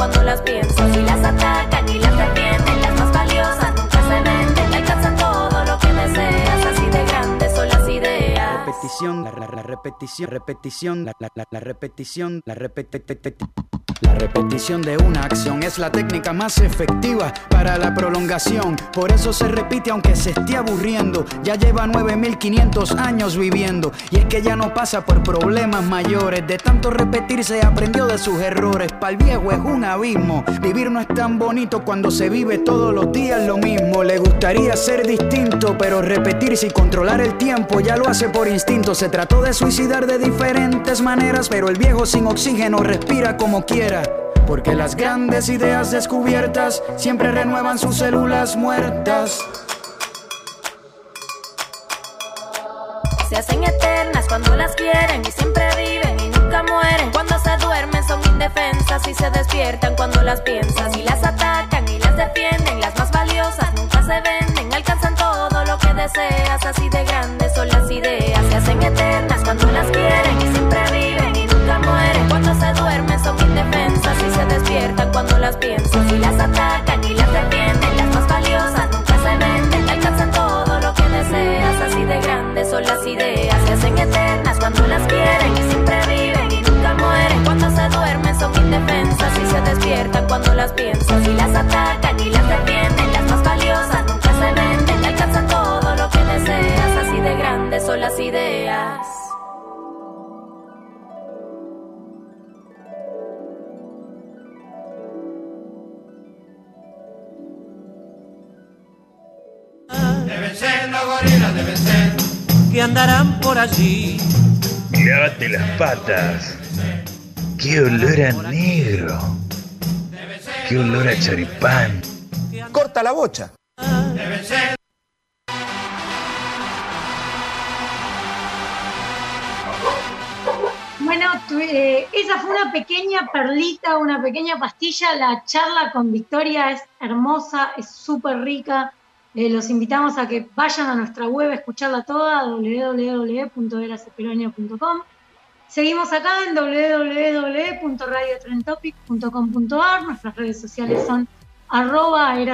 Cuando las piensas y las atacan y las defienden. Repetición, repetición, la, la, la repetición, la repetición. La repetición de una acción es la técnica más efectiva para la prolongación. Por eso se repite aunque se esté aburriendo. Ya lleva 9500 años viviendo. Y es que ya no pasa por problemas mayores. De tanto repetir se aprendió de sus errores. Para el viejo es un abismo. Vivir no es tan bonito cuando se vive todos los días lo mismo. Le gustaría ser distinto, pero repetirse y controlar el tiempo ya lo hace por instinto. Se trató de suicidar de diferentes maneras, pero el viejo sin oxígeno respira como quiere porque las grandes ideas descubiertas siempre renuevan sus células muertas. Se hacen eternas cuando las quieren y siempre viven y nunca mueren. Cuando se duermen son indefensas y se despiertan cuando las piensas y las atacan y las defienden. Las más valiosas nunca se venden, alcanzan todo lo que deseas. Así de grandes son las cuando las piensas y las atacan y las defienden. Las más valiosas nunca se venden, y alcanzan todo lo que deseas. Así de grandes son las ideas, se hacen eternas cuando las quieren y siempre viven y nunca mueren. Cuando se duermen son indefensas y se despiertan cuando las piensas y las atacan y las defienden. Las más valiosas nunca se venden, y alcanzan todo lo que deseas. Así de grandes son las ideas. Deben ser los gorilas, deben ser que andarán por allí. Lávate las patas. Qué olor a negro. Qué olor a charipán. Corta la bocha. Deben ser Bueno, tu- eh, esa fue una pequeña perlita, una pequeña pastilla. La charla con Victoria es hermosa, es súper rica. Eh, los invitamos a que vayan a nuestra web a escucharla toda, www.eraseperonia.com. Seguimos acá en www.radiotrentopic.com.ar. Nuestras redes sociales son arroba en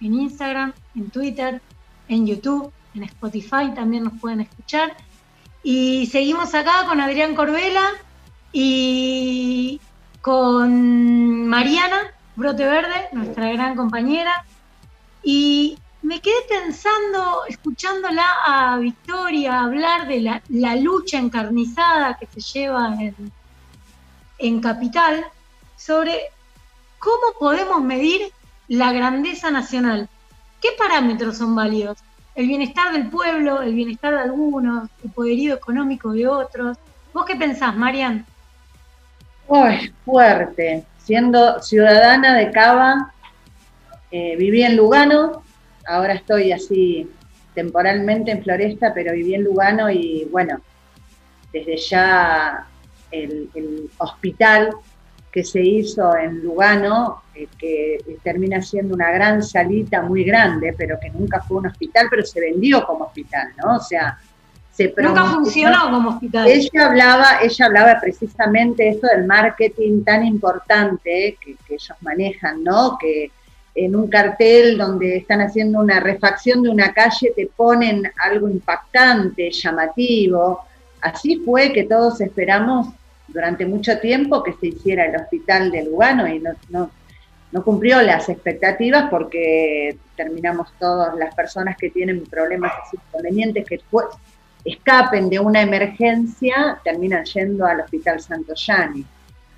Instagram, en Twitter, en YouTube, en Spotify también nos pueden escuchar. Y seguimos acá con Adrián Corbela y con Mariana Brote Verde, nuestra gran compañera. Y me quedé pensando, escuchándola a Victoria hablar de la, lucha encarnizada que se lleva en, en Capital sobre cómo podemos medir la grandeza nacional. ¿Qué parámetros son válidos? El bienestar del pueblo, el bienestar de algunos, el poderío económico de otros. ¿Vos qué pensás, Marian? Uy, fuerte. Siendo ciudadana de Cava, eh, viví en Lugano, ahora estoy así temporalmente en Floresta, pero viví en Lugano y bueno, desde ya el, el hospital que se hizo en Lugano, eh, que termina siendo una gran salita muy grande, pero que nunca fue un hospital, pero se vendió como hospital, ¿no? O sea, se Nunca funcionó como hospital. ella hablaba, ella hablaba precisamente esto del marketing tan importante que, que ellos manejan, ¿no? Que en un cartel donde están haciendo una refacción de una calle te ponen algo impactante, llamativo. Así fue que todos esperamos durante mucho tiempo que se hiciera el hospital de Lugano y no, no, cumplió las expectativas porque terminamos todas las personas que tienen problemas inconvenientes que escapen de una emergencia terminan yendo al Hospital Santo Yani.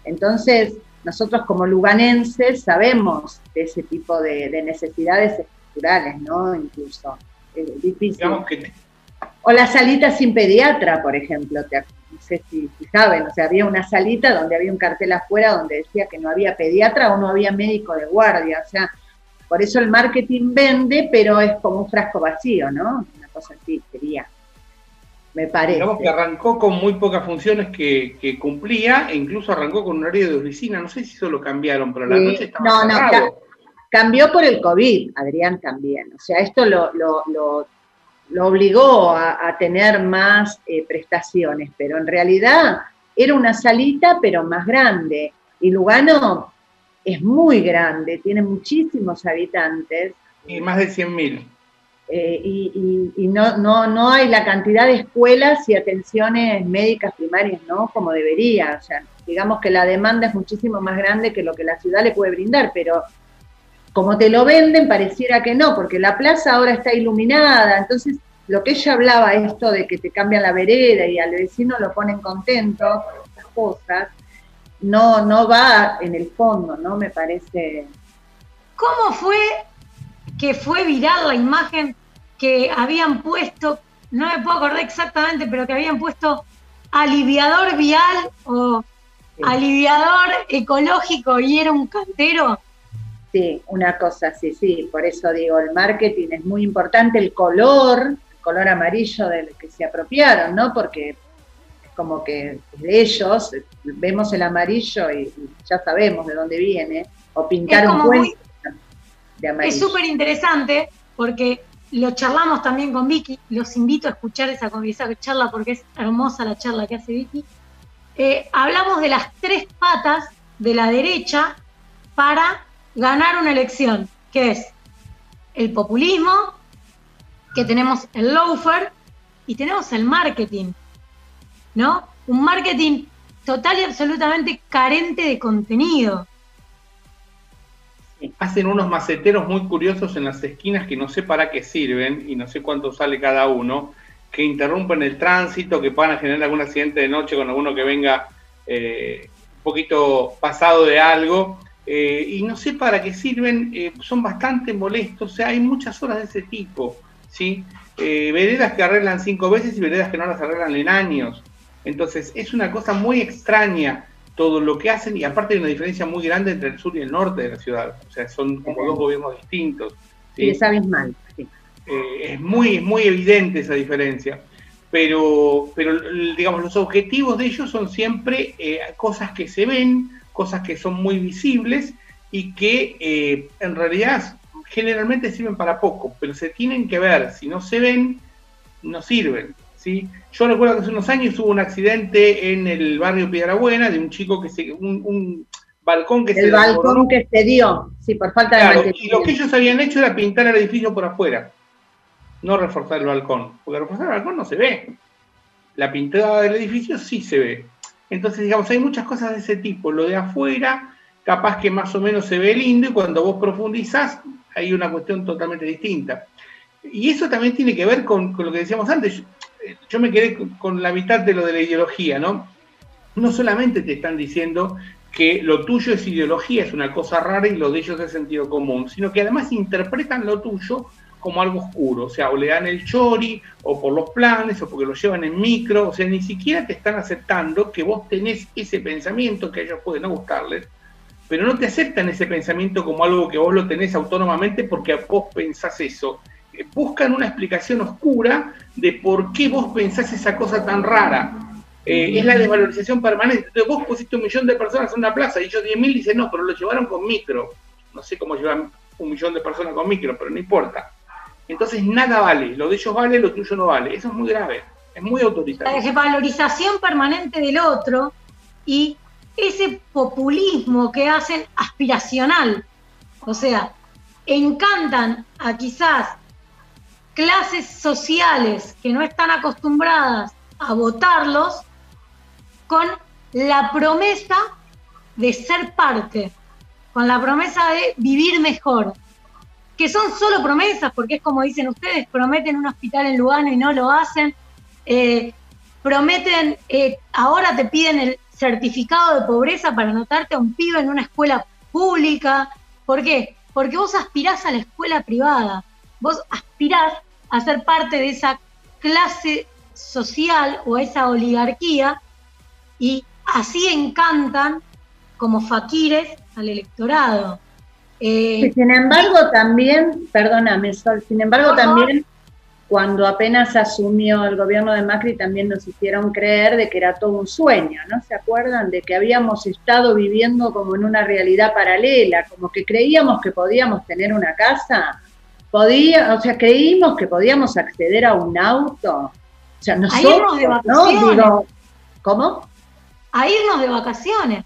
Entonces, nosotros como luganenses sabemos de ese tipo de, de necesidades estructurales, ¿no? Incluso. Es difícil. Digamos que O la salita sin pediatra, por ejemplo, te, no sé si, si saben, o sea, había una salita donde había un cartel afuera donde decía que no había pediatra o no había médico de guardia, o sea, por eso el marketing vende, pero es como un frasco vacío, ¿no? Una cosa así sería, me parece. digamos que arrancó con muy pocas funciones que, que cumplía e incluso arrancó con un horario de oficina. No sé si eso lo cambiaron, pero la Sí, noche estaba no, no, ca- cambió por el COVID, Adrián también. O sea, esto lo, lo- lo- lo obligó a, a tener más eh, prestaciones, pero en realidad era una salita, pero más grande. Y Lugano es muy grande, tiene muchísimos habitantes. Y más de 100.000. eh, y, y- no, no, no hay la cantidad de escuelas y atenciones médicas primarias, ¿no? Como debería. O sea, digamos que la demanda es muchísimo más grande que lo que la ciudad le puede brindar, pero como te lo venden, pareciera que no, porque la plaza ahora está iluminada, entonces lo que ella hablaba, esto de que te cambian la vereda y al vecino lo ponen contento, estas cosas, no, no va en el fondo, ¿no? Me parece... ¿Cómo fue que fue viral la imagen que habían puesto, no me puedo acordar exactamente, pero que habían puesto aliviador vial o aliviador ecológico y era un cantero? Sí, una cosa así, sí, por eso digo, el marketing es muy importante, el color, el color amarillo del que se apropiaron, ¿no? Porque es como que de ellos, vemos el amarillo y, y ya sabemos de dónde viene, o pintar un muy- puente de amarillo. Es súper interesante porque lo charlamos también con Vicky, los invito a escuchar esa, esa charla porque es hermosa la charla que hace Vicky. Eh, hablamos de las tres patas de la derecha para ganar una elección, que es el populismo, que tenemos el loafer y tenemos el marketing, ¿no? Un marketing total y absolutamente carente de contenido. Hacen unos maceteros muy curiosos en las esquinas que no sé para qué sirven y no sé cuánto sale cada uno, que interrumpen el tránsito, que van a generar algún accidente de noche con alguno que venga eh, un poquito pasado de algo. eh, y no sé para qué sirven, eh, son bastante molestos, o sea, hay muchas horas de ese tipo, ¿sí? Veredas que arreglan cinco veces y veredas que no las arreglan en años. Entonces, es una cosa muy extraña todo lo que hacen y aparte hay una diferencia muy grande entre el sur y el norte de la ciudad. O sea, son como dos gobiernos distintos. ¿sí? Y es abismal. sí. Eh, es muy, muy evidente esa diferencia. Pero, pero digamos, los objetivos de ellos son siempre eh, cosas que se ven, cosas que son muy visibles y que eh, en realidad generalmente sirven para poco, pero se tienen que ver. Si no se ven, no sirven. ¿Sí? Yo recuerdo que hace unos años hubo un accidente en el barrio Piedrabuena de un chico que se. un, un balcón que se El balcón que se dio, sí, por falta de Claro, y lo que ellos habían hecho era pintar el edificio por afuera, no reforzar el balcón, porque reforzar el balcón no se ve. La pintada del edificio sí se ve. Entonces, digamos, hay muchas cosas de ese tipo. Lo de afuera, capaz que más o menos se ve lindo, y cuando vos profundizás, hay una cuestión totalmente distinta. Y eso también tiene que ver con, lo que decíamos antes. Yo, me quedé con, la mitad de lo de la ideología, ¿no? No solamente te están diciendo que lo tuyo es ideología, es una cosa rara y lo de ellos es sentido común, sino que además interpretan lo tuyo como algo oscuro, o sea, o le dan el chori, o por los planes, o porque lo llevan en micro, o sea, ni siquiera te están aceptando que vos tenés ese pensamiento que a ellos puede no gustarles, pero no te aceptan ese pensamiento como algo que vos lo tenés autónomamente porque vos pensás eso. Buscan una explicación oscura de por qué vos pensás esa cosa tan rara. Eh, es la desvalorización permanente. Entonces vos pusiste un millón de personas en una plaza y ellos 10.000 dicen, no, pero lo llevaron con micro. No sé cómo llevan un millón de personas con micro, pero no importa. Entonces nada vale. Lo de ellos vale, lo tuyo no vale. Eso es muy grave. Es muy La autoritario. desvalorización permanente del otro y ese populismo que hacen aspiracional. O sea, encantan a quizás clases sociales que no están acostumbradas a votarlos con la promesa de ser parte, con la promesa de vivir mejor, que son solo promesas, porque es como dicen ustedes, prometen un hospital en Lugano y no lo hacen, eh, prometen, eh, ahora te piden el certificado de pobreza para anotarte a un pibe en una escuela pública. ¿Por qué? Porque vos aspirás a la escuela privada, vos aspirás a ser parte de esa clase social o esa oligarquía y así encantan como faquires al electorado. Eh, sin embargo, también, perdóname, Sol, sin embargo, también cuando apenas asumió el gobierno de Macri, también nos hicieron creer de que era todo un sueño, ¿no? ¿Se acuerdan? De que habíamos estado viviendo como en una realidad paralela, como que creíamos que podíamos tener una casa, podía, o sea, creímos que podíamos acceder a un auto. O sea, nosotros, de ¿no? vacaciones. Digo, ¿cómo? a irnos de vacaciones.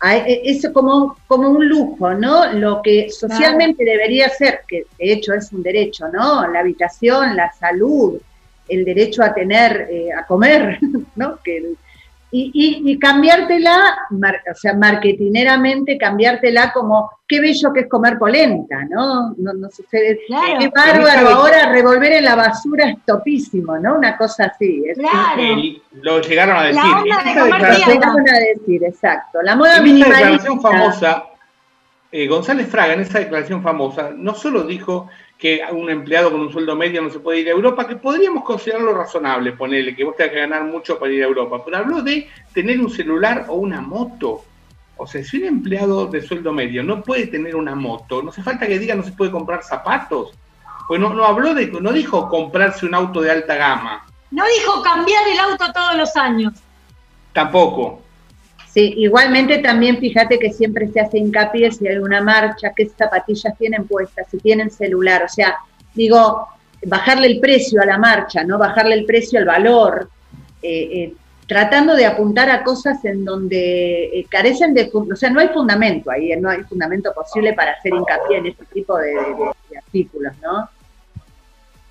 a- e- es como, como un lujo, ¿no? Lo que socialmente debería ser, que de hecho es un derecho, ¿no? La habitación, la salud, el derecho a tener, eh, a comer, ¿no? Que y, y, y cambiártela, mar- o sea, marketineramente cambiártela como, qué bello que es comer polenta, ¿no? No, no sucede. Claro. Qué bárbaro, ahora revolver en la basura es topísimo, ¿no? Una cosa así. Es, Claro. Y lo llegaron a La decir. onda En de esta comer Lo llegaron a decir, exacto. La moda En esa minimalista. declaración famosa, eh, González Fraga, en esa declaración famosa, no solo dijo que un empleado con un sueldo medio no se puede ir a Europa, que podríamos considerarlo razonable, ponerle que vos tengas que ganar mucho para ir a Europa, pero habló de tener un celular o una moto. O sea, si un empleado de sueldo medio no puede tener una moto, no hace falta que diga no se puede comprar zapatos. Pues no, no habló de, no dijo comprarse un auto de alta gama, No dijo cambiar el auto todos los años. tampoco. Sí, igualmente también fíjate que siempre se hace hincapié si hay una marcha, qué zapatillas tienen puestas, si tienen celular, o sea, digo, bajarle el precio a la marcha, ¿no? Bajarle el precio al valor, eh, eh, tratando de apuntar a cosas en donde eh, carecen de, o sea, no hay fundamento ahí, no hay fundamento posible para hacer hincapié en este tipo de- de artículos, ¿no?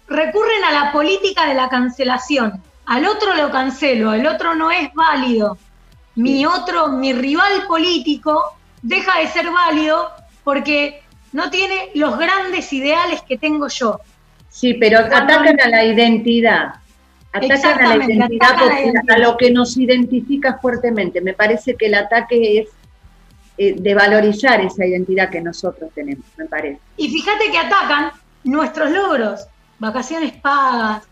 Recurren a la política de la cancelación. Al otro lo cancelo, el otro no es válido. Mi otro, mi rival político, deja de ser válido porque no tiene los grandes ideales que tengo yo. Sí, pero atacan a la identidad. Atacan a la identidad porque a lo que nos identifica fuertemente. Me parece que el ataque es eh, de valorizar esa identidad que nosotros tenemos, me parece. Y fíjate que atacan nuestros logros, vacaciones pagas,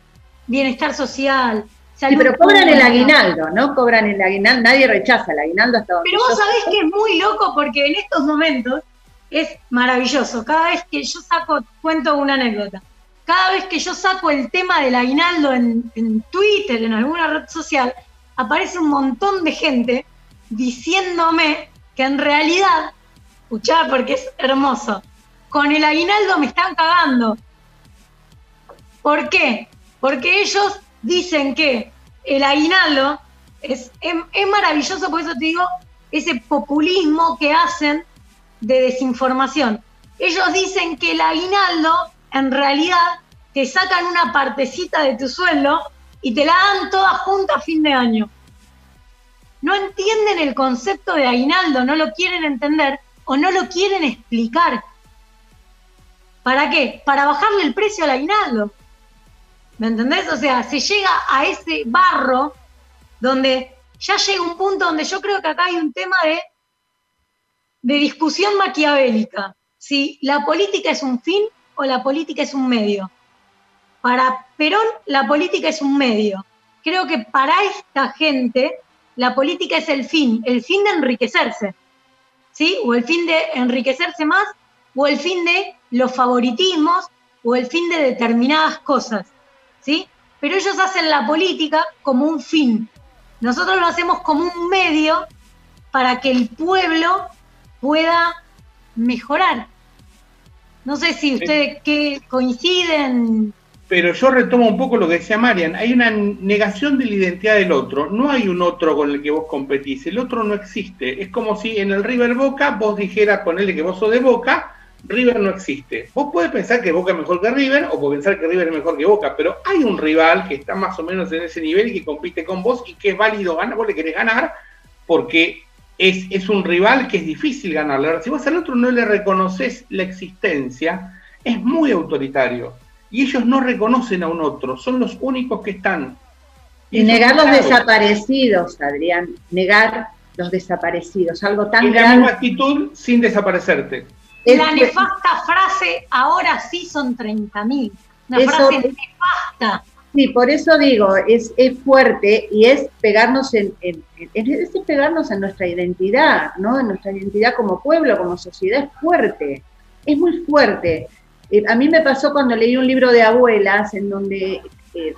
bienestar social. Sí, pero cobran el aguinaldo, ¿no? Cobran el aguinaldo, nadie rechaza el aguinaldo hasta donde Pero vos sabés que es muy loco porque en estos momentos es maravilloso. Cada vez que yo saco, cuento una anécdota cada vez que yo saco el tema del aguinaldo en, Twitter, en alguna red social, aparece un montón de gente diciéndome que en realidad, escuchá porque es hermoso, con el aguinaldo me están cagando. ¿Por qué? Porque ellos dicen que el aguinaldo es, es, maravilloso, por eso te digo, ese populismo que hacen de desinformación. Ellos dicen que el aguinaldo en realidad te sacan una partecita de tu sueldo y te la dan toda junta a fin de año. No entienden el concepto de aguinaldo, no lo quieren entender o no lo quieren explicar. ¿Para qué? Para bajarle el precio al aguinaldo. ¿Me entendés? O sea, se llega a ese barro donde ya llega un punto donde yo creo que acá hay un tema de, de discusión maquiavélica. Si la política es un fin o la política es un medio. Para Perón la política es un medio. Creo que para esta gente la política es el fin, el fin de enriquecerse, ¿sí? O el fin de enriquecerse más, o el fin de los favoritismos, o el fin de determinadas cosas, ¿sí? Pero ellos hacen la política como un fin. Nosotros lo hacemos como un medio para que el pueblo pueda mejorar. No sé si ustedes que coinciden. Pero yo retomo un poco lo que decía Marian. Hay una negación de la identidad del otro. No hay un otro con el que vos competís. El otro no existe. Es como si en el River Boca vos dijeras, ponele que vos sos de Boca, River no existe. Vos podés pensar que Boca es mejor que River o podés pensar que River es mejor que Boca, pero hay un rival que está más o menos en ese nivel y que compite con vos y que es válido ganar. Vos le querés ganar porque es, un rival que es difícil ganarle. Ahora, si vos al otro no le reconoces la existencia, es muy autoritario. Y ellos no reconocen a un otro, son los únicos que están. Y, negar los desaparecidos, Adrián, negar los desaparecidos, algo tan es la misma actitud sin desaparecerte. La nefasta frase, ahora sí son 30.000. Una frase nefasta. Sí, por eso digo, es, es fuerte y es pegarnos en, en, es pegarnos en nuestra identidad, ¿no? En nuestra identidad como pueblo, como sociedad, es fuerte, es muy fuerte. Eh, a mí me pasó cuando leí un libro de abuelas en donde eh,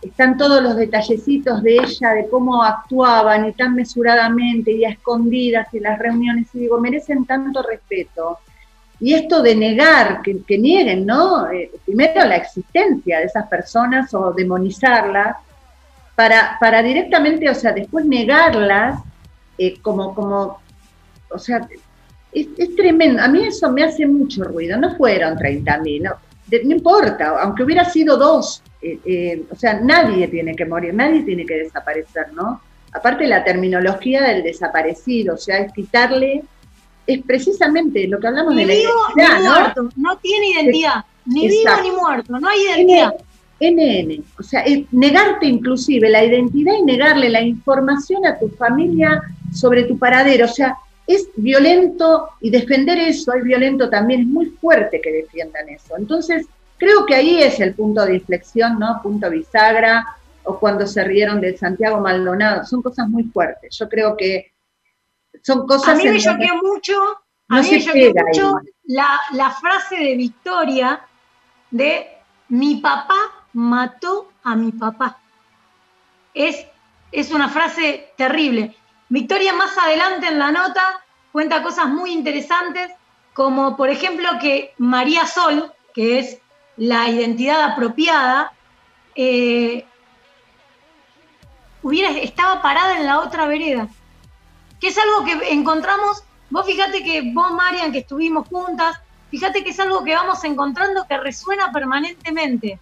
están todos los detallecitos de ella, de cómo actuaban y tan mesuradamente y a escondidas en las reuniones, y digo, merecen tanto respeto y esto de negar, que, nieguen, ¿no? Eh, primero la existencia de esas personas o demonizarlas, para, para directamente, o sea, después negarlas eh, como, como, o sea, es, tremendo. A mí eso me hace mucho ruido. No fueron 30.000, no, no importa, aunque hubiera sido dos, eh, o sea, nadie tiene que morir, nadie tiene que desaparecer, ¿no? Aparte la terminología del desaparecido, o sea, es quitarle es precisamente lo que hablamos de la vivo ni muerto, no tiene identidad, ni vivo ni muerto, no hay identidad. NN, o sea, es negarte inclusive la identidad y negarle la información a tu familia sobre tu paradero, o sea, es violento y defender eso es violento también, es muy fuerte que defiendan eso. Entonces, creo que ahí es el punto de inflexión, ¿no? Punto bisagra, o cuando se rieron de Santiago Maldonado, son cosas muy fuertes. Yo creo que son cosas... A mí me choqueó mucho, a mí me choqueó mucho la, la, frase de Victoria de mi papá mató a mi papá. Es, es una frase terrible. Victoria más adelante en la nota cuenta cosas muy interesantes, como por ejemplo que María Sol, que es la identidad apropiada, eh, hubiera, estaba parada en la otra vereda que es algo que encontramos, vos fíjate que vos, Marian, que estuvimos juntas, fíjate que es algo que vamos encontrando que resuena permanentemente.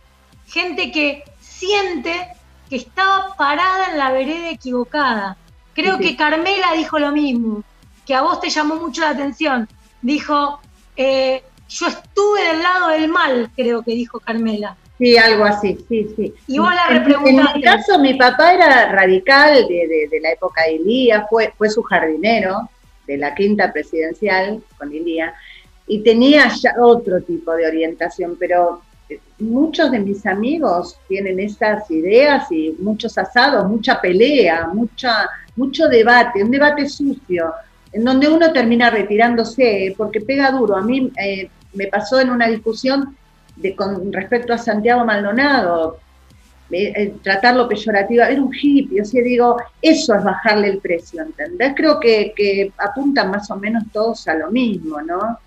Gente que siente que estaba parada en la vereda equivocada. Creo que Carmela dijo lo mismo, que a vos te llamó mucho la atención. Dijo, eh, yo estuve del lado del mal, creo que dijo Carmela. Sí, algo así, sí, sí. Y vos la En- mi caso, mi papá era radical de, de- de la época de Ilía, fue, fue su jardinero de la quinta presidencial con Ilía, y tenía ya otro tipo de orientación, pero eh, muchos de mis amigos tienen esas ideas y muchos asados, mucha pelea, mucha, mucho debate, un debate sucio, en donde uno termina retirándose porque pega duro. A mí eh, me pasó en una discusión de, con respecto a Santiago Maldonado, eh, eh, tratarlo peyorativa, era un hippie, o sea, digo, eso es bajarle el precio, ¿entendés? Creo que, apuntan más o menos todos a lo mismo, ¿no?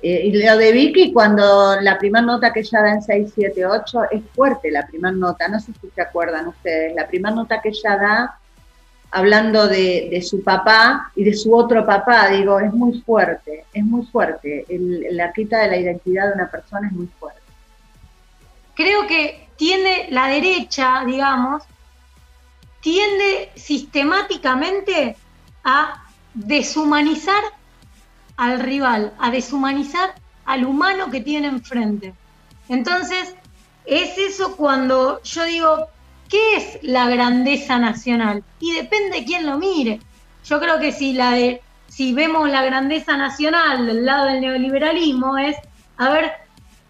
Eh, y lo de Vicky, cuando la primera nota que ella da en 678, es fuerte la primera nota, no sé si se acuerdan ustedes, la primera nota que ella da hablando de, de su papá y de su otro papá, digo, es muy fuerte, es muy fuerte, El- la quita de la identidad de una persona es muy fuerte. Creo que tiende la derecha, digamos, tiende sistemáticamente a deshumanizar al rival, a deshumanizar al humano que tiene enfrente. Entonces, es eso cuando yo digo, ¿qué es la grandeza nacional? Y depende de quién lo mire. Yo creo que si la de si vemos la grandeza nacional del lado del neoliberalismo es a ver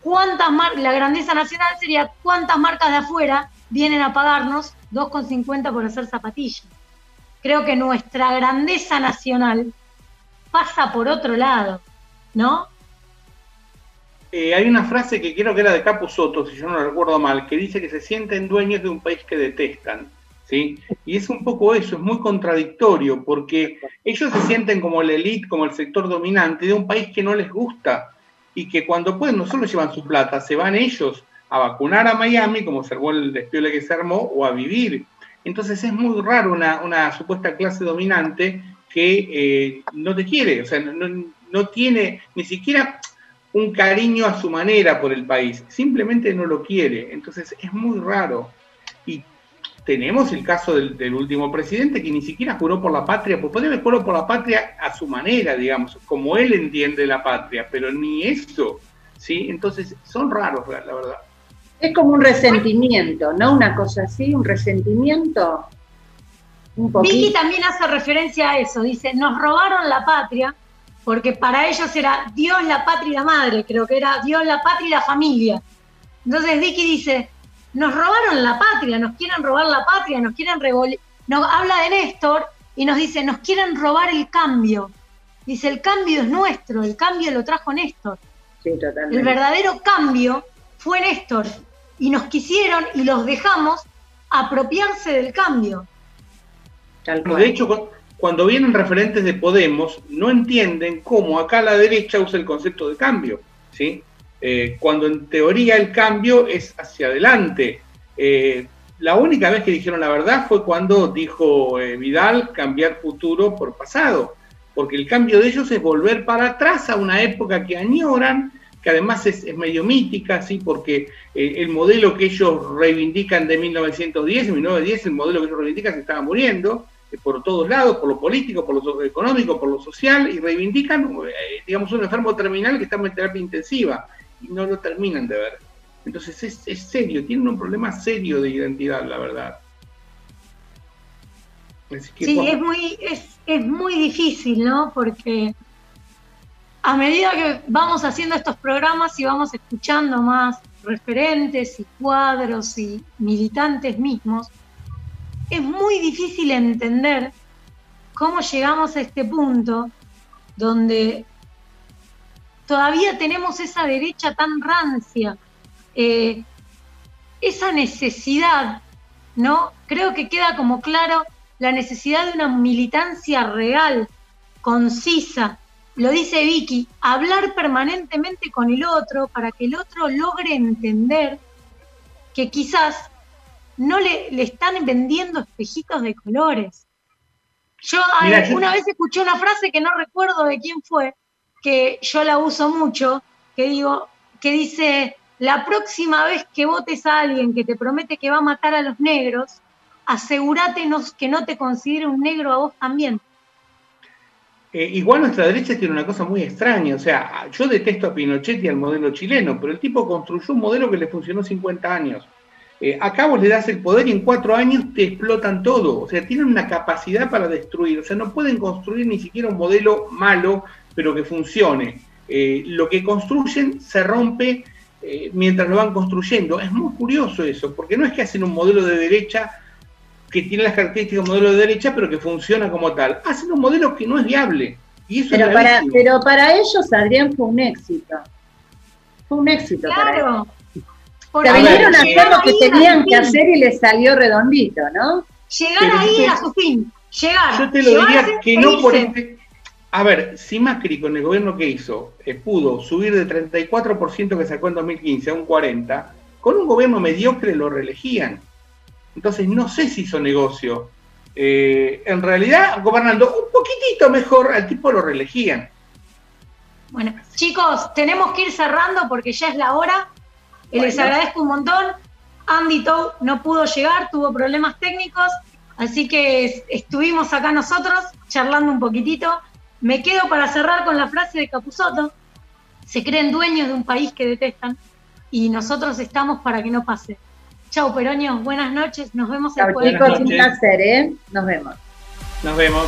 cuántas mar la grandeza nacional sería cuántas marcas de afuera vienen a pagarnos 2,50 por hacer zapatillas. Creo que nuestra grandeza nacional pasa por otro lado, ¿no? Eh, hay una frase que creo que era de Capusotto, si yo no recuerdo mal, que dice que se sienten dueños de un país que detestan. ¿sí? Y es un poco eso, es muy contradictorio, porque ellos se sienten como la elite, como el sector dominante de un país que no les gusta y que cuando pueden no solo llevan su plata, se van ellos a vacunar a Miami, como se armó el despiole que se armó, o a vivir. Entonces es muy raro una, una supuesta clase dominante que eh, no te quiere, o sea, no- no tiene ni siquiera un cariño a su manera por el país, simplemente no lo quiere. Entonces es muy raro. Tenemos el caso del, del último presidente que ni siquiera juró por la patria, pues puede haber jurado por la patria a su manera, digamos, como él entiende la patria, pero ni eso, ¿sí? Entonces son raros, la la verdad. Es como un resentimiento, ¿no? Una cosa así, un resentimiento. Un Vicky también hace referencia a eso, dice, nos robaron la patria, porque para ellos era Dios, la patria y la madre, creo que era Dios, la patria y la familia. Entonces Vicky dice, nos robaron la patria, nos quieren robar la patria, nos quieren revol... Nos habla de Néstor y nos dice, nos quieren robar el cambio. Dice, el cambio es nuestro, el cambio lo trajo Néstor. Sí, totalmente. El verdadero cambio fue Néstor. Y nos quisieron y los dejamos apropiarse del cambio. Tal Bueno, cual. de hecho, cu- cuando vienen referentes de Podemos, no entienden cómo acá la derecha usa el concepto de cambio, ¿sí? Eh, cuando en teoría el cambio es hacia adelante. Eh, la única vez que dijeron la verdad fue cuando dijo eh, Vidal cambiar futuro por pasado, porque el cambio de ellos es volver para atrás a una época que añoran, que además es, es medio mítica, ¿sí? porque el modelo que ellos reivindican de 1910, en 1910 el modelo que ellos reivindican se estaba muriendo, por todos lados, por lo político, por lo económico, por lo social, y reivindican, digamos, un enfermo terminal que está en terapia intensiva, y no lo terminan de ver. Entonces es, es serio, tienen un problema serio de identidad, la verdad. Que, Sí, bueno, es muy, es, es muy difícil, ¿no? Porque a medida que vamos haciendo estos programas y vamos escuchando más referentes y cuadros y militantes mismos, es muy difícil entender cómo llegamos a este punto donde todavía tenemos esa derecha tan rancia, eh, esa necesidad, ¿no? Creo que queda como claro la necesidad de una militancia real, concisa. Lo dice Vicky, hablar permanentemente con el otro para que el otro logre entender que quizás no le, le están vendiendo espejitos de colores. Yo, Mira, yo- una vez escuché una frase que no recuerdo de quién fue, que yo la uso mucho, que digo, que dice, la próxima vez que votes a alguien que te promete que va a matar a los negros, asegúrate que no te considere un negro a vos también. Eh, igual nuestra derecha tiene una cosa muy extraña, o sea, yo detesto a Pinochet y al modelo chileno, pero el tipo construyó un modelo que le funcionó 50 años. Eh, acá vos le das el poder y en cuatro años te explotan todo, o sea, tienen una capacidad para destruir, o sea, no pueden construir ni siquiera un modelo malo, pero que funcione. Eh, lo que construyen se rompe eh, mientras lo van construyendo. Es muy curioso eso, porque no es que hacen un modelo de derecha que tiene las características de un modelo de derecha, pero que funciona como tal. Hacen un modelo que no es viable. Y eso pero, es para, pero para ellos, Adrián, fue un éxito. Fue un éxito para ellos. Claro. Se vinieron a hacer lo que tenían que hacer y les salió redondito, ¿no? Llegar Pero ahí yo a su fin. Llegar. Yo te lo Llegar diría que no por este. A ver, si Macri con el gobierno que hizo eh, pudo subir de 34% que sacó en 2015 a un 40%, con un gobierno mediocre lo reelegían. Entonces no sé si hizo negocio. Eh, en realidad, gobernando un poquitito mejor, al tipo lo reelegían. Bueno, chicos, tenemos que ir cerrando porque ya es la hora. Eh, Les agradezco un montón. Andy Tou no pudo llegar, tuvo problemas técnicos, así que es- estuvimos acá nosotros charlando un poquitito. Me quedo para cerrar con la frase de Capusotto. Se creen dueños de un país que detestan y nosotros estamos para que no pase. Chau, Peroño, buenas noches, nos vemos el jueves. un placer, ¿eh? Nos vemos. Nos vemos.